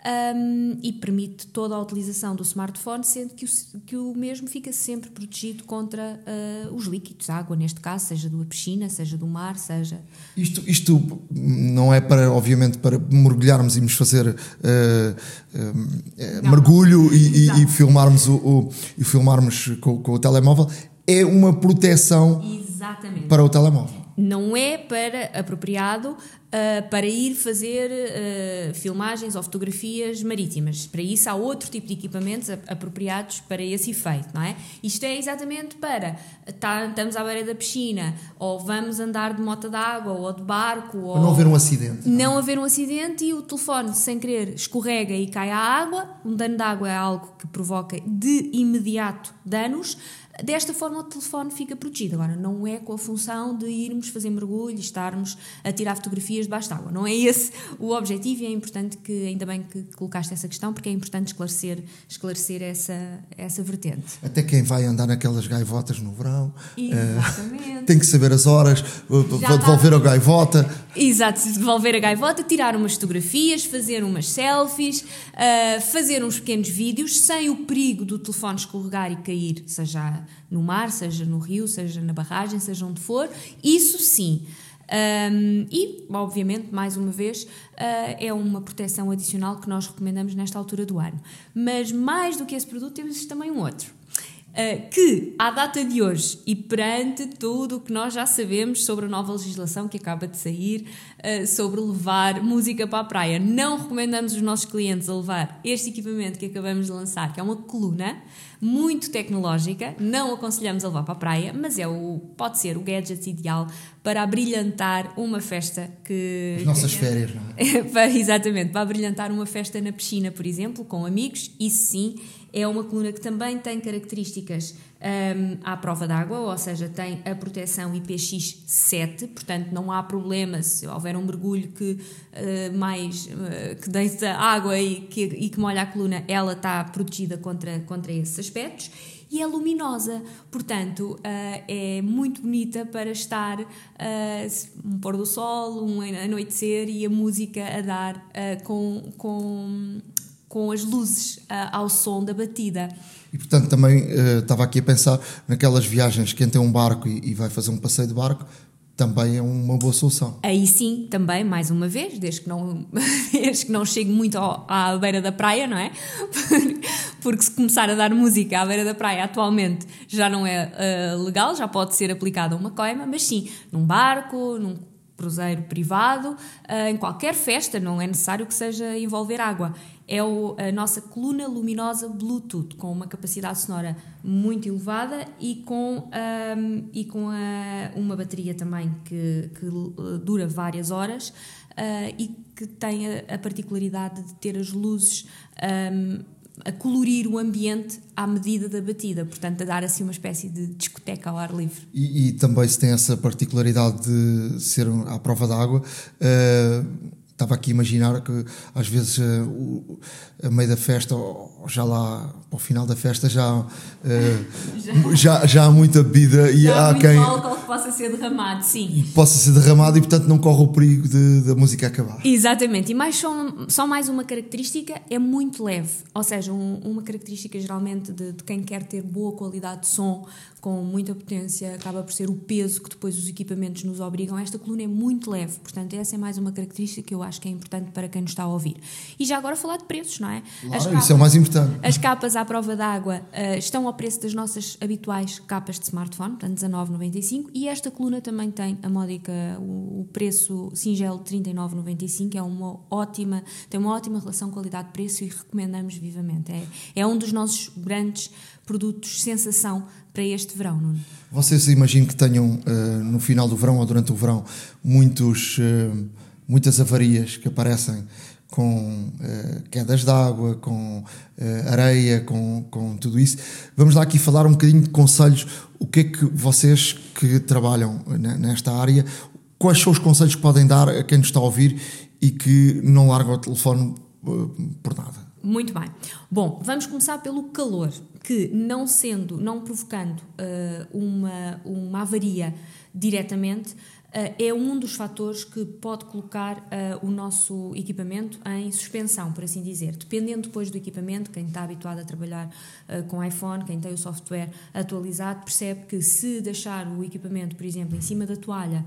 um, e permite toda a utilização do smartphone, sendo que o, que o mesmo fica sempre protegido contra uh, os líquidos, a água neste caso, seja da piscina, seja do mar, seja. Isto, isto não é para, obviamente, para mergulharmos e nos fazer uh, uh, mergulho e, e, e, filmarmos, o, o, e filmarmos com, com o telemóvel, é uma proteção Exatamente. para o telemóvel não é para apropriado uh, para ir fazer uh, filmagens ou fotografias marítimas. Para isso há outro tipo de equipamentos apropriados para esse efeito, não é? Isto é exatamente para tá, estamos à beira da piscina ou vamos andar de moto d'água ou de barco ou não haver um acidente. Não, não haver um acidente e o telefone sem querer escorrega e cai à água. Um dano de água é algo que provoca de imediato danos. Desta forma, o telefone fica protegido. Agora, não é com a função de irmos fazer mergulho e estarmos a tirar fotografias debaixo de água. Não é esse o objetivo e é importante que, ainda bem que colocaste essa questão, porque é importante esclarecer, esclarecer essa, essa vertente. Até quem vai andar naquelas gaivotas no verão uh, tem que saber as horas, vou devolver está... a gaivota. Exato, devolver a gaivota, tirar umas fotografias, fazer umas selfies, uh, fazer uns pequenos vídeos sem o perigo do telefone escorregar e cair, seja no mar, seja no rio, seja na barragem, seja onde for, isso sim. Um, e, obviamente, mais uma vez, uh, é uma proteção adicional que nós recomendamos nesta altura do ano. Mas, mais do que esse produto, temos também um outro. Uh, que, à data de hoje, e perante tudo o que nós já sabemos sobre a nova legislação que acaba de sair, uh, sobre levar música para a praia, não recomendamos os nossos clientes a levar este equipamento que acabamos de lançar, que é uma coluna muito tecnológica, não aconselhamos a levar para a praia, mas é o, pode ser o gadget ideal para abrilhantar uma festa que. As nossas férias, não é? para, exatamente, para abrilhantar uma festa na piscina, por exemplo, com amigos, isso sim é uma coluna que também tem características um, à prova d'água, ou seja, tem a proteção IPX7, portanto não há problema se houver um mergulho que uh, mais uh, que deita água e que, e que molha a coluna, ela está protegida contra, contra esses aspectos. E é luminosa, portanto uh, é muito bonita para estar uh, um pôr do sol, um anoitecer e a música a dar uh, com, com, com as luzes ao som da batida. E portanto também uh, estava aqui a pensar naquelas viagens, quem tem um barco e, e vai fazer um passeio de barco, também é uma boa solução. Aí sim, também, mais uma vez, desde que não, desde que não chegue muito ao, à beira da praia, não é? Porque se começar a dar música à beira da praia atualmente já não é uh, legal, já pode ser aplicada uma coima, mas sim, num barco, num cruzeiro privado, uh, em qualquer festa, não é necessário que seja envolver água. É a nossa coluna luminosa Bluetooth, com uma capacidade sonora muito elevada e com, um, e com a, uma bateria também que, que dura várias horas uh, e que tem a, a, particularidade de ter as luzes um, a colorir o ambiente à medida da batida, portanto, a dar assim uma espécie de discoteca ao ar livre. E, e também se tem essa particularidade de ser à prova d'água. Uh estava aqui a imaginar que às vezes uh, a meio da festa ou já lá ao final da festa já uh, já. já, já há muita bebida e já há muito quem álcool que possa ser derramado sim. possa ser derramado e portanto não corre o perigo de, da música acabar. Exatamente. E mais só, só mais uma característica é muito leve. Ou seja um, uma característica geralmente de, de quem quer ter boa qualidade de som com muita potência, acaba por ser o peso que depois os equipamentos nos obrigam. Esta coluna é muito leve, portanto, essa é mais uma característica que eu acho que é importante para quem nos está a ouvir. E já agora falar de preços, não é? Claro, isso é o mais importante. As capas à prova d'água uh, estão ao preço das nossas habituais capas de smartphone, portanto 19,95 e esta coluna também tem a módica, o, o preço singelo de 39,95, é uma ótima, tem uma ótima relação qualidade-preço e recomendamos vivamente. É, é um dos nossos grandes produtos sensação para este verão, Nuno. Vocês imagino que tenham uh, no final do verão ou durante o verão muitos, uh, muitas avarias que aparecem com uh, quedas de água, com areia, com, com tudo isso. Vamos lá aqui falar um bocadinho de conselhos. O que é que vocês que trabalham nesta área, quais são os conselhos que podem dar a quem nos está a ouvir e que não larga o telefone por nada? Muito bem. Bom, vamos começar pelo calor, que não sendo, não provocando uh, uma, uma avaria diretamente, eh, é um dos fatores que pode colocar uh, o nosso equipamento em suspensão, por assim dizer. Dependendo depois do equipamento, quem está habituado a trabalhar uh, com iPhone, quem tem o software atualizado, percebe que se deixar o equipamento, por exemplo, em cima da toalha,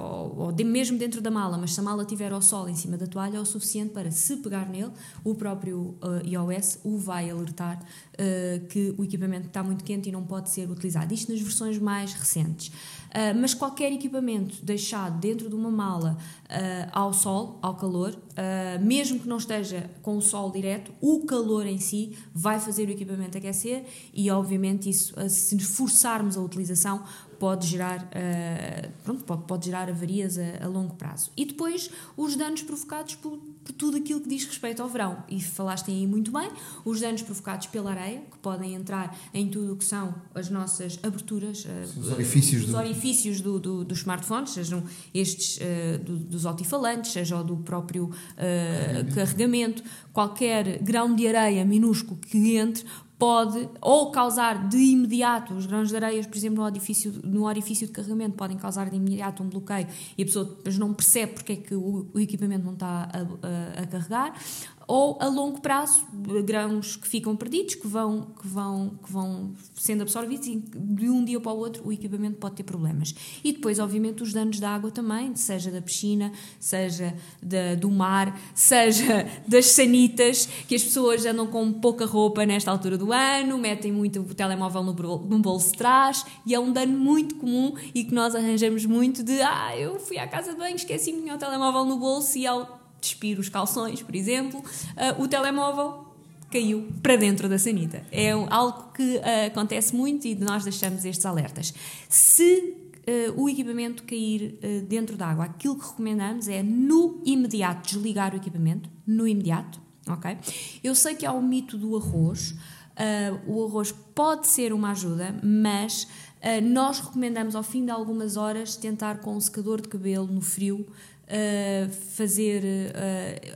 ou, mesmo dentro da mala, mas se a mala estiver ao sol em cima da toalha, é o suficiente para, se pegar nele, o próprio iOS o vai alertar que o equipamento está muito quente e não pode ser utilizado. Isto nas versões mais recentes. Uh, mas qualquer equipamento deixado dentro de uma mala uh, ao sol, ao calor, uh, mesmo que não esteja com o sol direto, o calor em si vai fazer o equipamento aquecer e, obviamente, isso, se forçarmos a utilização, pode gerar, uh, pronto, pode, pode gerar avarias a, a, longo prazo. E depois os danos provocados por, por, tudo aquilo que diz respeito ao verão. E falaste aí muito bem, os danos provocados pela areia, que podem entrar em tudo o que são as nossas aberturas, os orifícios, os do... orifícios do, do, dos smartphones, sejam estes uh, do, dos altifalantes, seja o do próprio carregamento. carregamento, qualquer grão de areia minúsculo que entre pode ou causar de imediato, os grãos de areias, por exemplo, no orifício, no orifício de carregamento, podem causar de imediato um bloqueio e a pessoa depois não percebe porque é que o, o equipamento não está a, a, a carregar, ou a longo prazo, grãos que ficam perdidos, que vão, que vão, que vão sendo absorvidos e de um dia para o outro o equipamento pode ter problemas. E depois, obviamente, os danos da água também, seja da piscina, seja da, do mar, seja das sanitas, que as pessoas andam com pouca roupa nesta altura do ano, metem muito o telemóvel no, no bolso de trás e é um dano muito comum e que nós arranjamos muito de ah, eu fui à casa de banho, esqueci o telemóvel no bolso e ao despir os calções, por exemplo, uh, o telemóvel caiu para dentro da sanita. É algo que uh, acontece muito e nós deixamos estes alertas. Se uh, o equipamento cair uh, dentro da água, aquilo que recomendamos é no imediato desligar o equipamento, no imediato, ok? Eu sei que há o mito do arroz. o arroz pode ser uma ajuda, mas nós recomendamos ao fim de algumas horas tentar com um secador de cabelo no frio fazer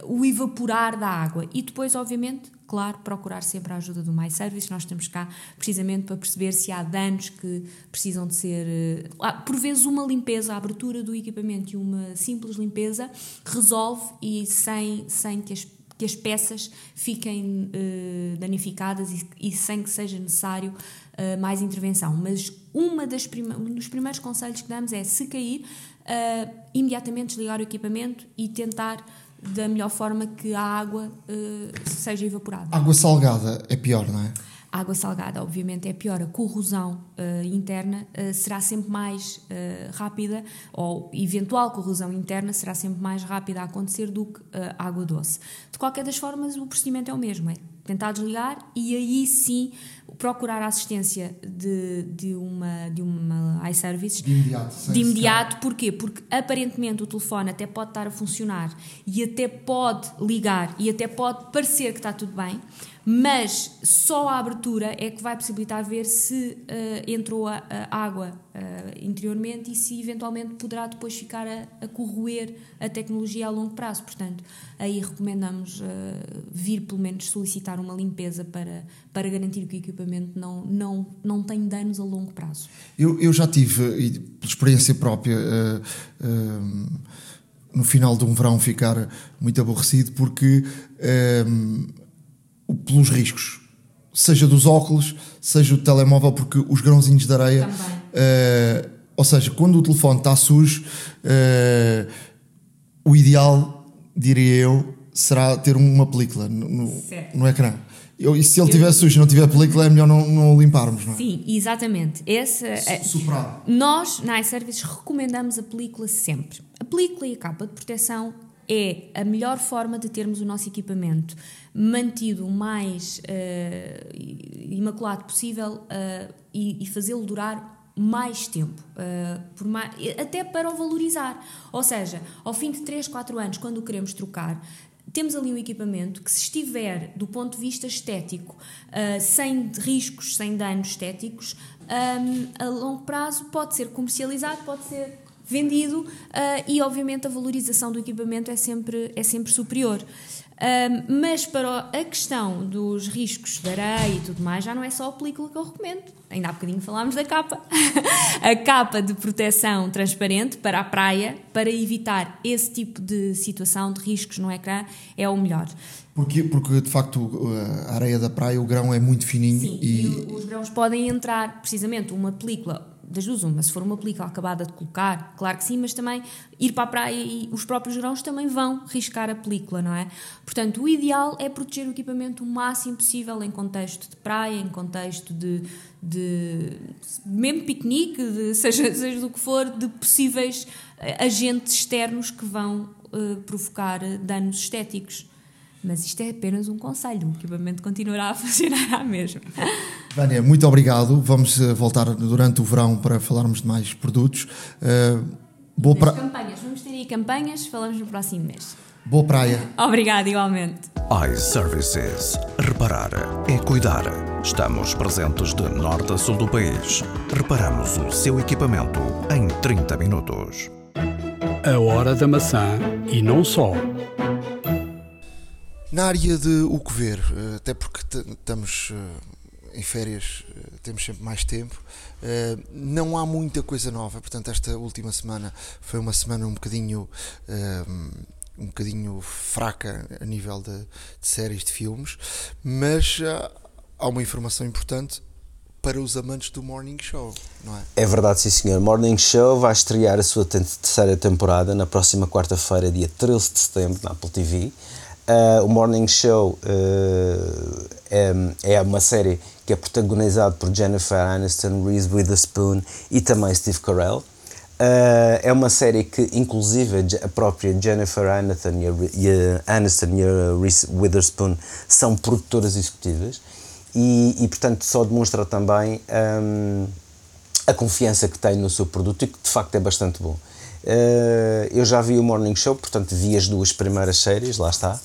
uh, o evaporar da água e depois, obviamente, claro, procurar sempre a ajuda do MyService. Nós estamos cá precisamente para perceber se há danos que precisam de ser. Uh, por vezes, uma limpeza, a abertura do equipamento e uma simples limpeza resolve e sem, sem que as que as peças fiquem uh, danificadas e, e, sem que seja necessário uh, mais intervenção. Mas uma das prima, um dos primeiros conselhos que damos é, se cair, uh, imediatamente desligar o equipamento e tentar da melhor forma que a água uh, seja evaporada. Água salgada é pior, não é? A água salgada, obviamente, é pior. A corrosão uh, interna uh, será sempre mais uh, rápida, ou eventual corrosão interna será sempre mais rápida a acontecer do que a água doce. De qualquer das formas, o procedimento é o mesmo: é tentar desligar e aí sim procurar a assistência de, de uma, de uma iService de imediato. De imediato, porquê? Porque aparentemente o telefone até pode estar a funcionar e até pode ligar e até pode parecer que está tudo bem, mas só a abertura é que vai possibilitar ver se uh, entrou a, a água uh, interiormente e se eventualmente poderá depois ficar a, a, corroer a tecnologia a longo prazo. Portanto, aí recomendamos uh, vir pelo menos solicitar uma limpeza para, para garantir que o equipamento não, não, não tem danos a longo prazo. Eu, eu já tive, e por experiência própria, no final de um verão ficar muito aborrecido porque pelos riscos, seja dos óculos, seja do telemóvel, porque os grãozinhos de areia. Uh, ou seja, quando o telefone está sujo, uh, o ideal diria eu, será ter uma película no, no, no ecrã. Eu, e se ele tiver sujo e não tiver película, é melhor não, não o limparmos, não é? Sim, exatamente. Esse, Superado. Nós, na iService, recomendamos a película sempre. A película e a capa de proteção é a melhor forma de termos o nosso equipamento mantido o mais eh, imaculado possível eh, e, e fazê-lo durar mais tempo, eh, por mais, até para o valorizar. Ou seja, ao fim de 3, 4 anos, quando o queremos trocar, temos ali um equipamento que, se estiver do ponto de vista estético, ah, sem riscos, sem danos estéticos, ahm, a longo prazo pode ser comercializado, pode ser vendido ah, e, obviamente, a valorização do equipamento é sempre, é sempre superior. Ahm, mas para a questão dos riscos de areia e tudo mais, já não é só a película que eu recomendo. Ainda há bocadinho falámos da capa. a capa de proteção transparente para a praia, para evitar esse tipo de situação de riscos no ecrã, é o melhor. Porque, porque de facto a areia da praia, o grão é muito fininho Sim, e, e, os grãos podem entrar, precisamente, uma película, das duas uma, se for uma película acabada de colocar, claro que sim, mas também ir para a praia e os próprios grãos também vão riscar a película, não é? Portanto, o ideal é proteger o equipamento o máximo possível em contexto de praia, em contexto de, de mesmo piquenique, de, seja, seja do que for, de possíveis eh, agentes externos que vão eh, provocar eh, danos estéticos. Mas isto é apenas um conselho, o equipamento continuará a funcionar à mesma. Vânia, muito obrigado. Vamos eh, voltar durante o verão para falarmos de mais produtos. Eh, boa, As pra... campanhas, vamos ter aí campanhas, falamos no próximo mês. boa praia. Obrigada, igualmente. iServices. Reparar é cuidar. Estamos presentes de norte a sul do país. Reparamos o seu equipamento em 30 minutos. A hora da maçã e não só. Na área de o que ver, eh, até porque estamos eh, em férias, eh, temos sempre mais tempo, não há muita coisa nova, portanto esta última semana foi uma semana um bocadinho um bocadinho fraca a nível de, de séries de filmes, mas há uma informação importante para os amantes do Morning Show, não é? É verdade, sim senhor. Morning Show vai estrear a sua te- terceira temporada na próxima quarta-feira, dia 13 de setembro, na Apple TV. Ah, o Morning Show ah, é, é uma série que é protagonizada por Jennifer Aniston, Reese Witherspoon e também Steve Carell. Ah, é uma série que, inclusive, a própria Jennifer Aniston e a, e a Aniston e a Reese Witherspoon são produtoras executivas e, e, portanto, só demonstra também hum, a confiança que tem no seu produto e que, de facto, é bastante bom. Eu já vi o Morning Show, portanto, vi as duas primeiras séries, lá está,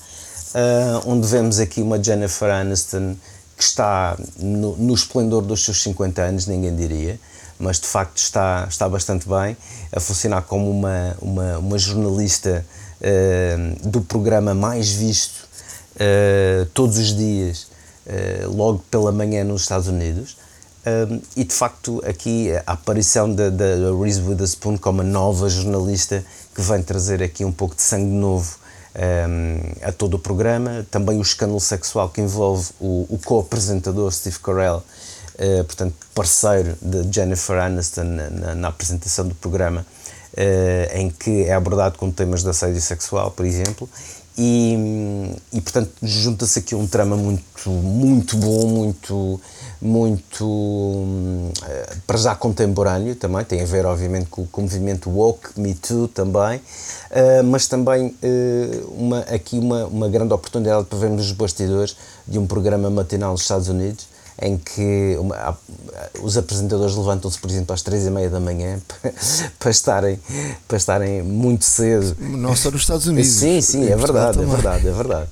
eh, onde vemos aqui uma Jennifer Aniston que está no, no esplendor dos seus 50 anos, ninguém diria, mas de facto está, está bastante bem, a funcionar como uma, uma, uma jornalista eh, do programa mais visto eh, todos os dias, logo pela manhã nos Estados Unidos. Um, e de facto, aqui a aparição da, da Reese Witherspoon como a nova jornalista que vem trazer aqui um pouco de sangue novo um, a todo o programa. Também o escândalo sexual que envolve o, o co-apresentador Steve Carell, uh, portanto, parceiro de Jennifer Aniston na, na, na apresentação do programa, uh, em que é abordado com temas de assédio sexual, por exemplo. E, e portanto junta-se aqui um trama muito muito bom muito muito eh, para já contemporâneo também tem a ver obviamente com, com o movimento woke Me Too também eh, mas também eh, uma aqui uma uma grande oportunidade para vermos os bastidores de um programa matinal nos Estados Unidos em que uma, há- os apresentadores levantam-se, por exemplo, às três e meia da manhã para, para, estarem, para estarem muito cedo. Não só nos Estados Unidos. Sim, sim, é Portugal verdade, é verdade, é verdade.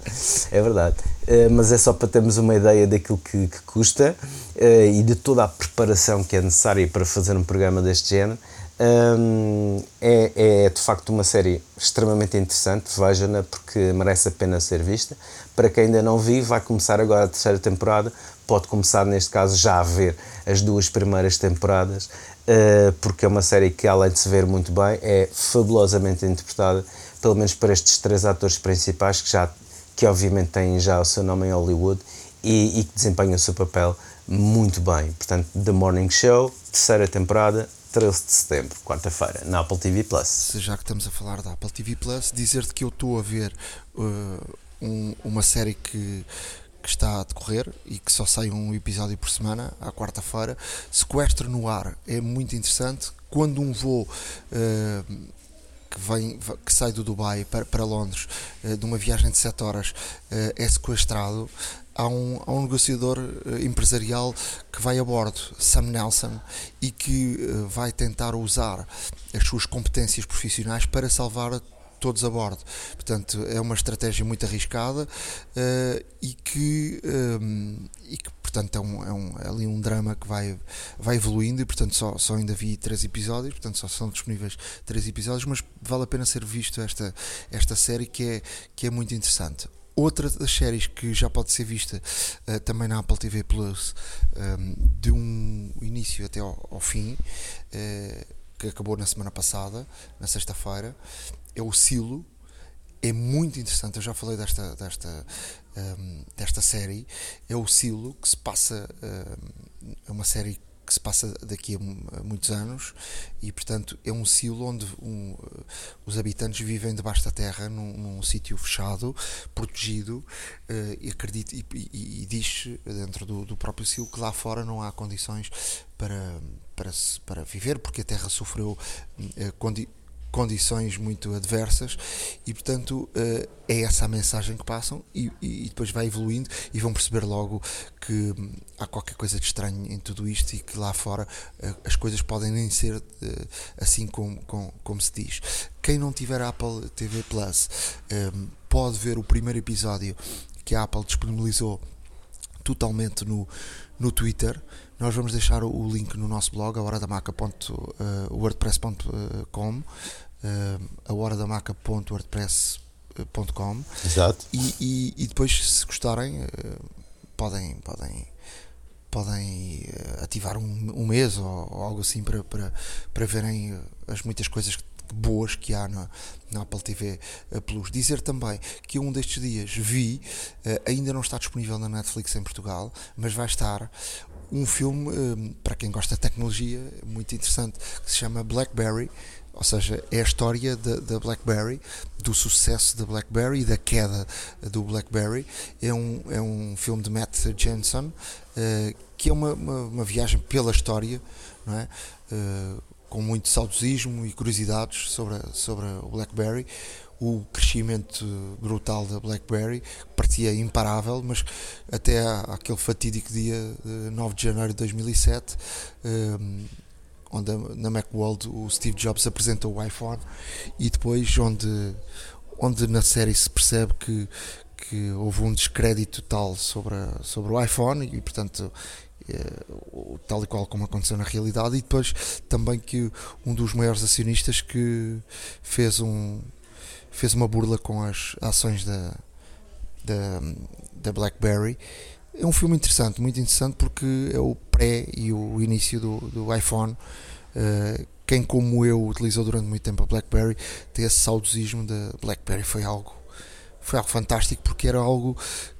É verdade. Eh, mas é só para termos uma ideia daquilo que, que custa eh, e de toda a preparação que é necessária para fazer um programa deste género. Hum, é, é de facto uma série extremamente interessante, veja-na porque merece a pena ser vista. Para quem ainda não viu, vai começar agora a terceira temporada, pode começar neste caso já a ver as duas primeiras temporadas, eh, porque é uma série que além de se ver muito bem, é fabulosamente interpretada, pelo menos por estes três atores principais que já que obviamente têm já o seu nome em Hollywood e, e que desempenham o seu papel muito bem. Portanto, The Morning Show, terceira temporada, 13 de setembro, quarta-feira, na Apple TV Plus. Já que estamos a falar da Apple TV Plus, dizer-te que eu estou a ver uh, um, uma série que, que está a decorrer e que só sai um episódio por semana, à quarta-feira. Sequestro no ar é muito interessante. Quando um voo uh, que, vem, que sai do Dubai para, para Londres, uh, de uma viagem de 7 horas, uh, é sequestrado, há um, há um negociador empresarial que vai a bordo, Sam Nelson, e que vai tentar usar as suas competências profissionais para salvar todos a bordo. Portanto, é uma estratégia muito arriscada e, que, eh, e que, portanto, é, um, é, um, é, ali um drama que vai, vai evoluindo e, portanto, só, só ainda vi três episódios, portanto, só são disponíveis três episódios, mas vale a pena ser visto esta, esta série que é, que é muito interessante. Outra das séries que já pode ser vista uh, também na Apple TV Plus, um, de um início até ao, ao fim, uh, que acabou na semana passada, na sexta-feira, é o Silo. É muito interessante, eu já falei desta, desta, um, desta série. É o Silo, que se passa. Um, é uma série que se passa daqui a muitos anos e portanto é um silo onde um, os habitantes vivem debaixo da terra num, num sítio fechado, protegido uh, e acredita e, e, e, diz dentro do, do próprio silo que lá fora não há condições para, para, para viver porque a terra sofreu uh, condi condições muito adversas e portanto eh, é essa a mensagem que passam e, e, depois vai evoluindo e vão perceber logo que hum, há qualquer coisa de estranho em tudo isto e que lá fora eh, as coisas podem nem ser eh, assim como, como, como se diz. Quem não tiver Apple TV Plus hum, pode ver o primeiro episódio que a Apple disponibilizou totalmente no, no Twitter. Nós vamos deixar o link no nosso blog, a horadamaca.wordpress.com a hora da maca.wordpress.com Exato. E, e, e, depois, se gostarem, podem, podem, podem ativar um, um mês ou, ou, algo assim para, para, para verem as muitas coisas boas que há na, na Apple TV Plus. Dizer também que um destes dias vi, ainda não está disponível na Netflix em Portugal, mas vai estar um filme para quem gosta de tecnologia muito interessante que se chama Blackberry ou seja, é a história da BlackBerry, do sucesso da BlackBerry e da queda do BlackBerry. É um, é um filme de Matt Jensen uh, que é uma, uma, uma, viagem pela história, não é? Uh, com muito saudosismo e curiosidades sobre, a, sobre o BlackBerry. O crescimento brutal da BlackBerry parecia imparável, mas até aquele fatídico dia 9 de janeiro de 2007. Uh, onde na Macworld o Steve Jobs apresenta o iPhone e depois onde, onde na série se percebe que, que houve um descrédito tal sobre, a, sobre o iPhone e portanto é, tal e qual como aconteceu na realidade e depois também que um dos maiores acionistas que fez um fez uma burla com as ações da da, da BlackBerry é um filme interessante, muito interessante porque é o pré e o início do, do iPhone. Uh, quem como eu utilizou durante muito tempo a BlackBerry tem esse saudosismo da BlackBerry foi algo foi algo fantástico porque era algo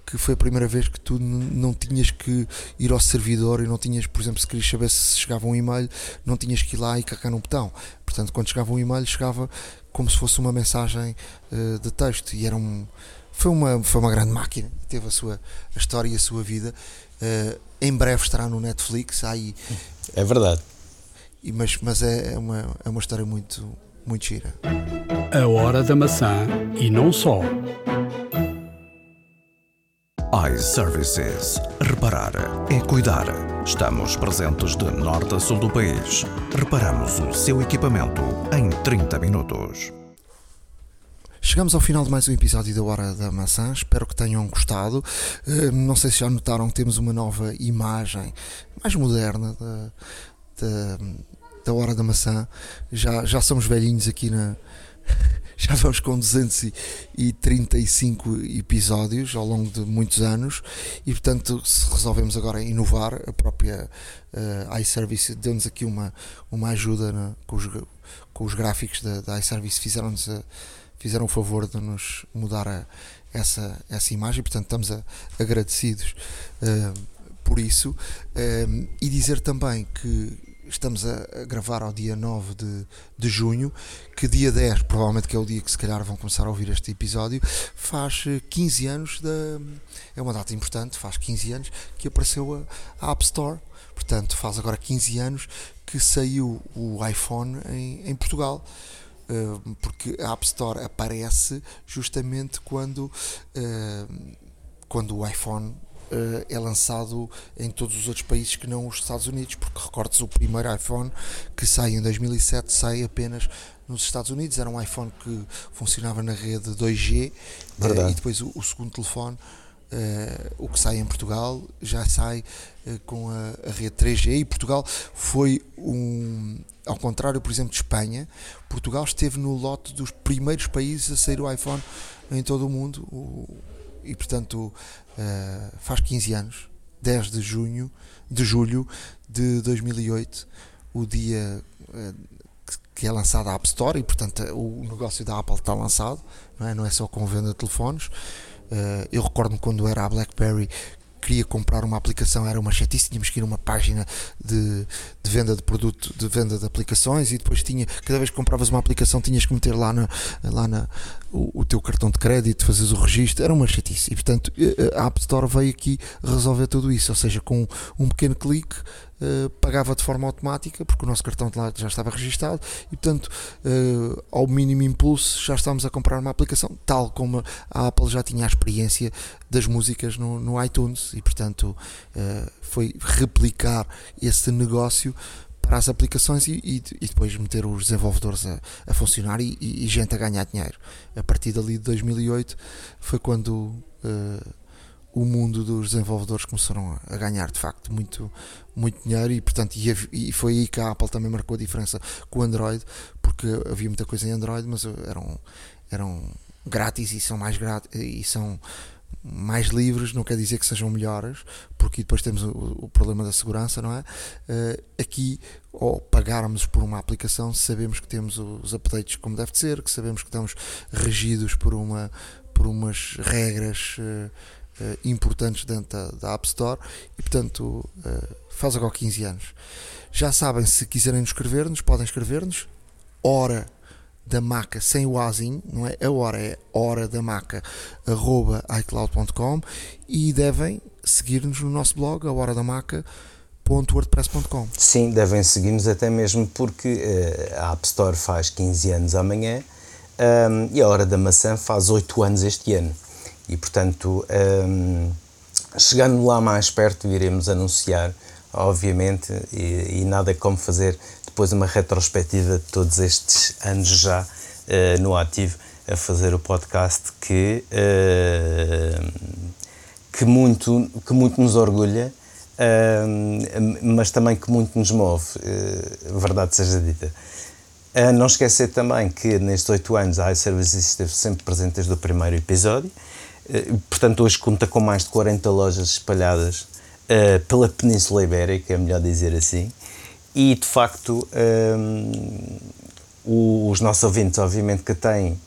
que foi a primeira vez que tu não tinhas que ir ao servidor e não tinhas, por exemplo, se querias saber se chegava um e-mail, não tinhas que ir lá e carregar num botão. Portanto, quando chegava um e-mail, chegava como se fosse uma mensagem uh, de texto e era um, foi uma, foi uma grande máquina, teve a sua a história e a sua vida. Uh, em breve estará no Netflix. Aí, é verdade. E, mas mas é, é, uma, é uma história muito, muito gira. A Hora da Maçã e não só. iServices. Reparar é cuidar. Estamos presentes de norte a sul do país. Reparamos o seu equipamento em 30 minutos. Chegamos ao final de mais um episódio da Hora da Maçã. Espero que tenham gostado. Eh, não sei se já notaram que temos uma nova imagem mais moderna da, da, da Hora da Maçã. Já, já somos velhinhos aqui na. Já vamos com 235 episódios ao longo de muitos anos e, portanto, se resolvemos agora inovar, a própria uh, iService deu-nos aqui uma, uma ajuda na, com, os, com os gráficos da, da iService, fizeram-nos a fizeram o favor de nos mudar a, essa, essa imagem, portanto estamos a, agradecidos uh, por isso e dizer também que estamos a, gravar ao dia 9 de, de junho, que dia 10, provavelmente que é o dia que se calhar vão começar a ouvir este episódio, faz 15 anos da. É uma data importante, faz 15 anos que apareceu a, a App Store. Portanto, faz agora 15 anos que saiu o iPhone em, em Portugal. Uh, porque a App Store aparece justamente quando, uh, quando o iPhone é lançado em todos os outros países que não os Estados Unidos, porque recordes o primeiro iPhone que sai em 2007 sai apenas nos Estados Unidos, era um iPhone que funcionava na rede 2G uh, e depois o, o segundo telefone Uh, o que sai em Portugal já sai uh, com a, a, rede 3G e Portugal foi um ao contrário por exemplo de Espanha Portugal esteve no lote dos primeiros países a sair o iPhone em todo o mundo. O, e portanto uh, faz 15 anos, 10 de junho, de julho de 2008, o dia uh, que é lançada a App Store e portanto o negócio da Apple está lançado, não é, não é só com venda de telefones. Uh, eu recordo-me quando era a BlackBerry queria comprar uma aplicação era uma chatice, tínhamos que ir a uma página de, de venda de produto, de venda de aplicações e depois tinha, cada vez que compravas uma aplicação tinhas que meter lá, na, lá na, o, o teu cartão de crédito, fazes o registro, era uma chatice. E portanto a App Store veio aqui resolver tudo isso, ou seja, com um pequeno clique Uh, pagava de forma automática, porque o nosso cartão de lá já estava registado e, portanto, uh, ao mínimo impulso, já estávamos a comprar uma aplicação, tal como a Apple já tinha a experiência das músicas no, no iTunes, e, portanto, uh, foi replicar esse negócio para as aplicações e, e, e, depois meter os desenvolvedores a, a funcionar e, e, gente a ganhar dinheiro. A partir dali de 2008 foi quando o mundo dos desenvolvedores começaram a ganhar de facto muito, muito dinheiro e portanto e, foi aí que a Apple também marcou a diferença com o Android porque havia muita coisa em Android mas eram, eram grátis e são mais grátis e são mais livres, não quer dizer que sejam melhores, porque depois temos o, o problema da segurança, não é? Uh, aqui, ao pagarmos por uma aplicação, sabemos que temos os updates como deve ser, que sabemos que estamos regidos por, uma, por umas regras uh, uh, importantes dentro da, da, App Store e, portanto, uh, faz agora 15 anos. Já sabem, se quiserem escrever-nos, podem escrever-nos. Hora da maca sem o azinho, não é? A hora é hora da maca arroba iCloud.com e devem seguir-nos no nosso blog, a hora da maca wordpress.com Sim, devem seguir-nos até mesmo porque uh, a App Store faz 15 anos amanhã um, e a Hora da Maçã faz 8 anos este ano. E, portanto, um, chegando lá mais perto, iremos anunciar, obviamente, e, e, nada como fazer depois uma retrospectiva de todos estes anos já uh, no ativo a fazer o podcast que, uh, que, muito, que muito nos orgulha. Uh, mas também que muito nos move, verdade seja dita. não esquecer também que nestes oito anos a iServices esteve sempre presente desde o primeiro episódio, eh, portanto, hoje conta com mais de 40 lojas espalhadas uh, pela Península Ibérica, é melhor dizer assim, e de facto um, ehm, os nossos ouvintes, obviamente, que têm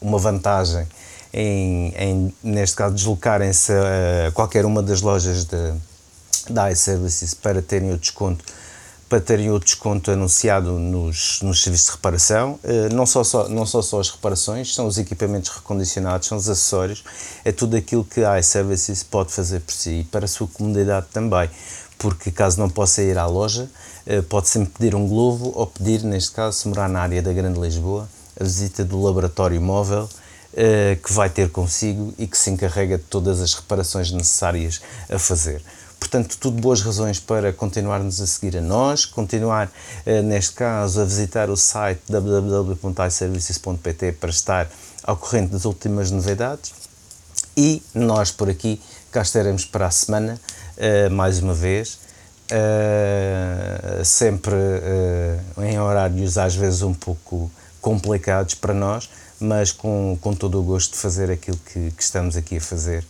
uma vantagem em, em, neste caso, deslocarem-se a qualquer uma das lojas da iServices para terem o desconto para terem o desconto anunciado nos, nos serviços de reparação. Uh, não, só, só, não só só as reparações, são os equipamentos recondicionados, são os acessórios, é tudo aquilo que a iServices pode fazer por si e para a sua comunidade também. Porque caso não possa ir à loja, uh, pode sempre pedir um globo ou pedir, neste caso, se morar na área da Grande Lisboa, a visita do laboratório móvel uh, que vai ter consigo e que se encarrega de todas as reparações necessárias a fazer. Portanto, tudo boas razões para continuarmos a seguir a nós, continuar, eh, neste caso, a visitar o site www.iservices.pt para estar ao corrente das últimas novidades. E nós por aqui cá estaremos para a semana, eh, mais uma vez, eh, sempre em horários às vezes um pouco complicados para nós, mas com, com todo o gosto de fazer aquilo que, que estamos aqui a fazer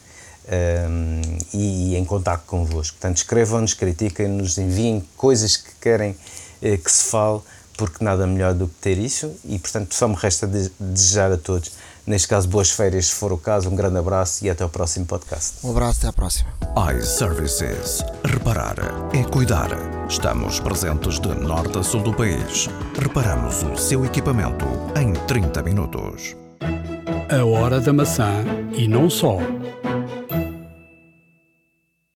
um, e, e, em contato convosco. Portanto, escrevam-nos, critiquem-nos, enviem coisas que querem eh, que se fale, porque nada melhor do que ter isso. E, portanto, só me resta desejar a todos Neste caso, boas férias, se for o caso. Um grande abraço e até ao próximo podcast. Um abraço, até à próxima. iServices. Reparar é cuidar. Estamos presentes de norte a sul do país. Reparamos o seu equipamento em 30 minutos. A hora da maçã e não só.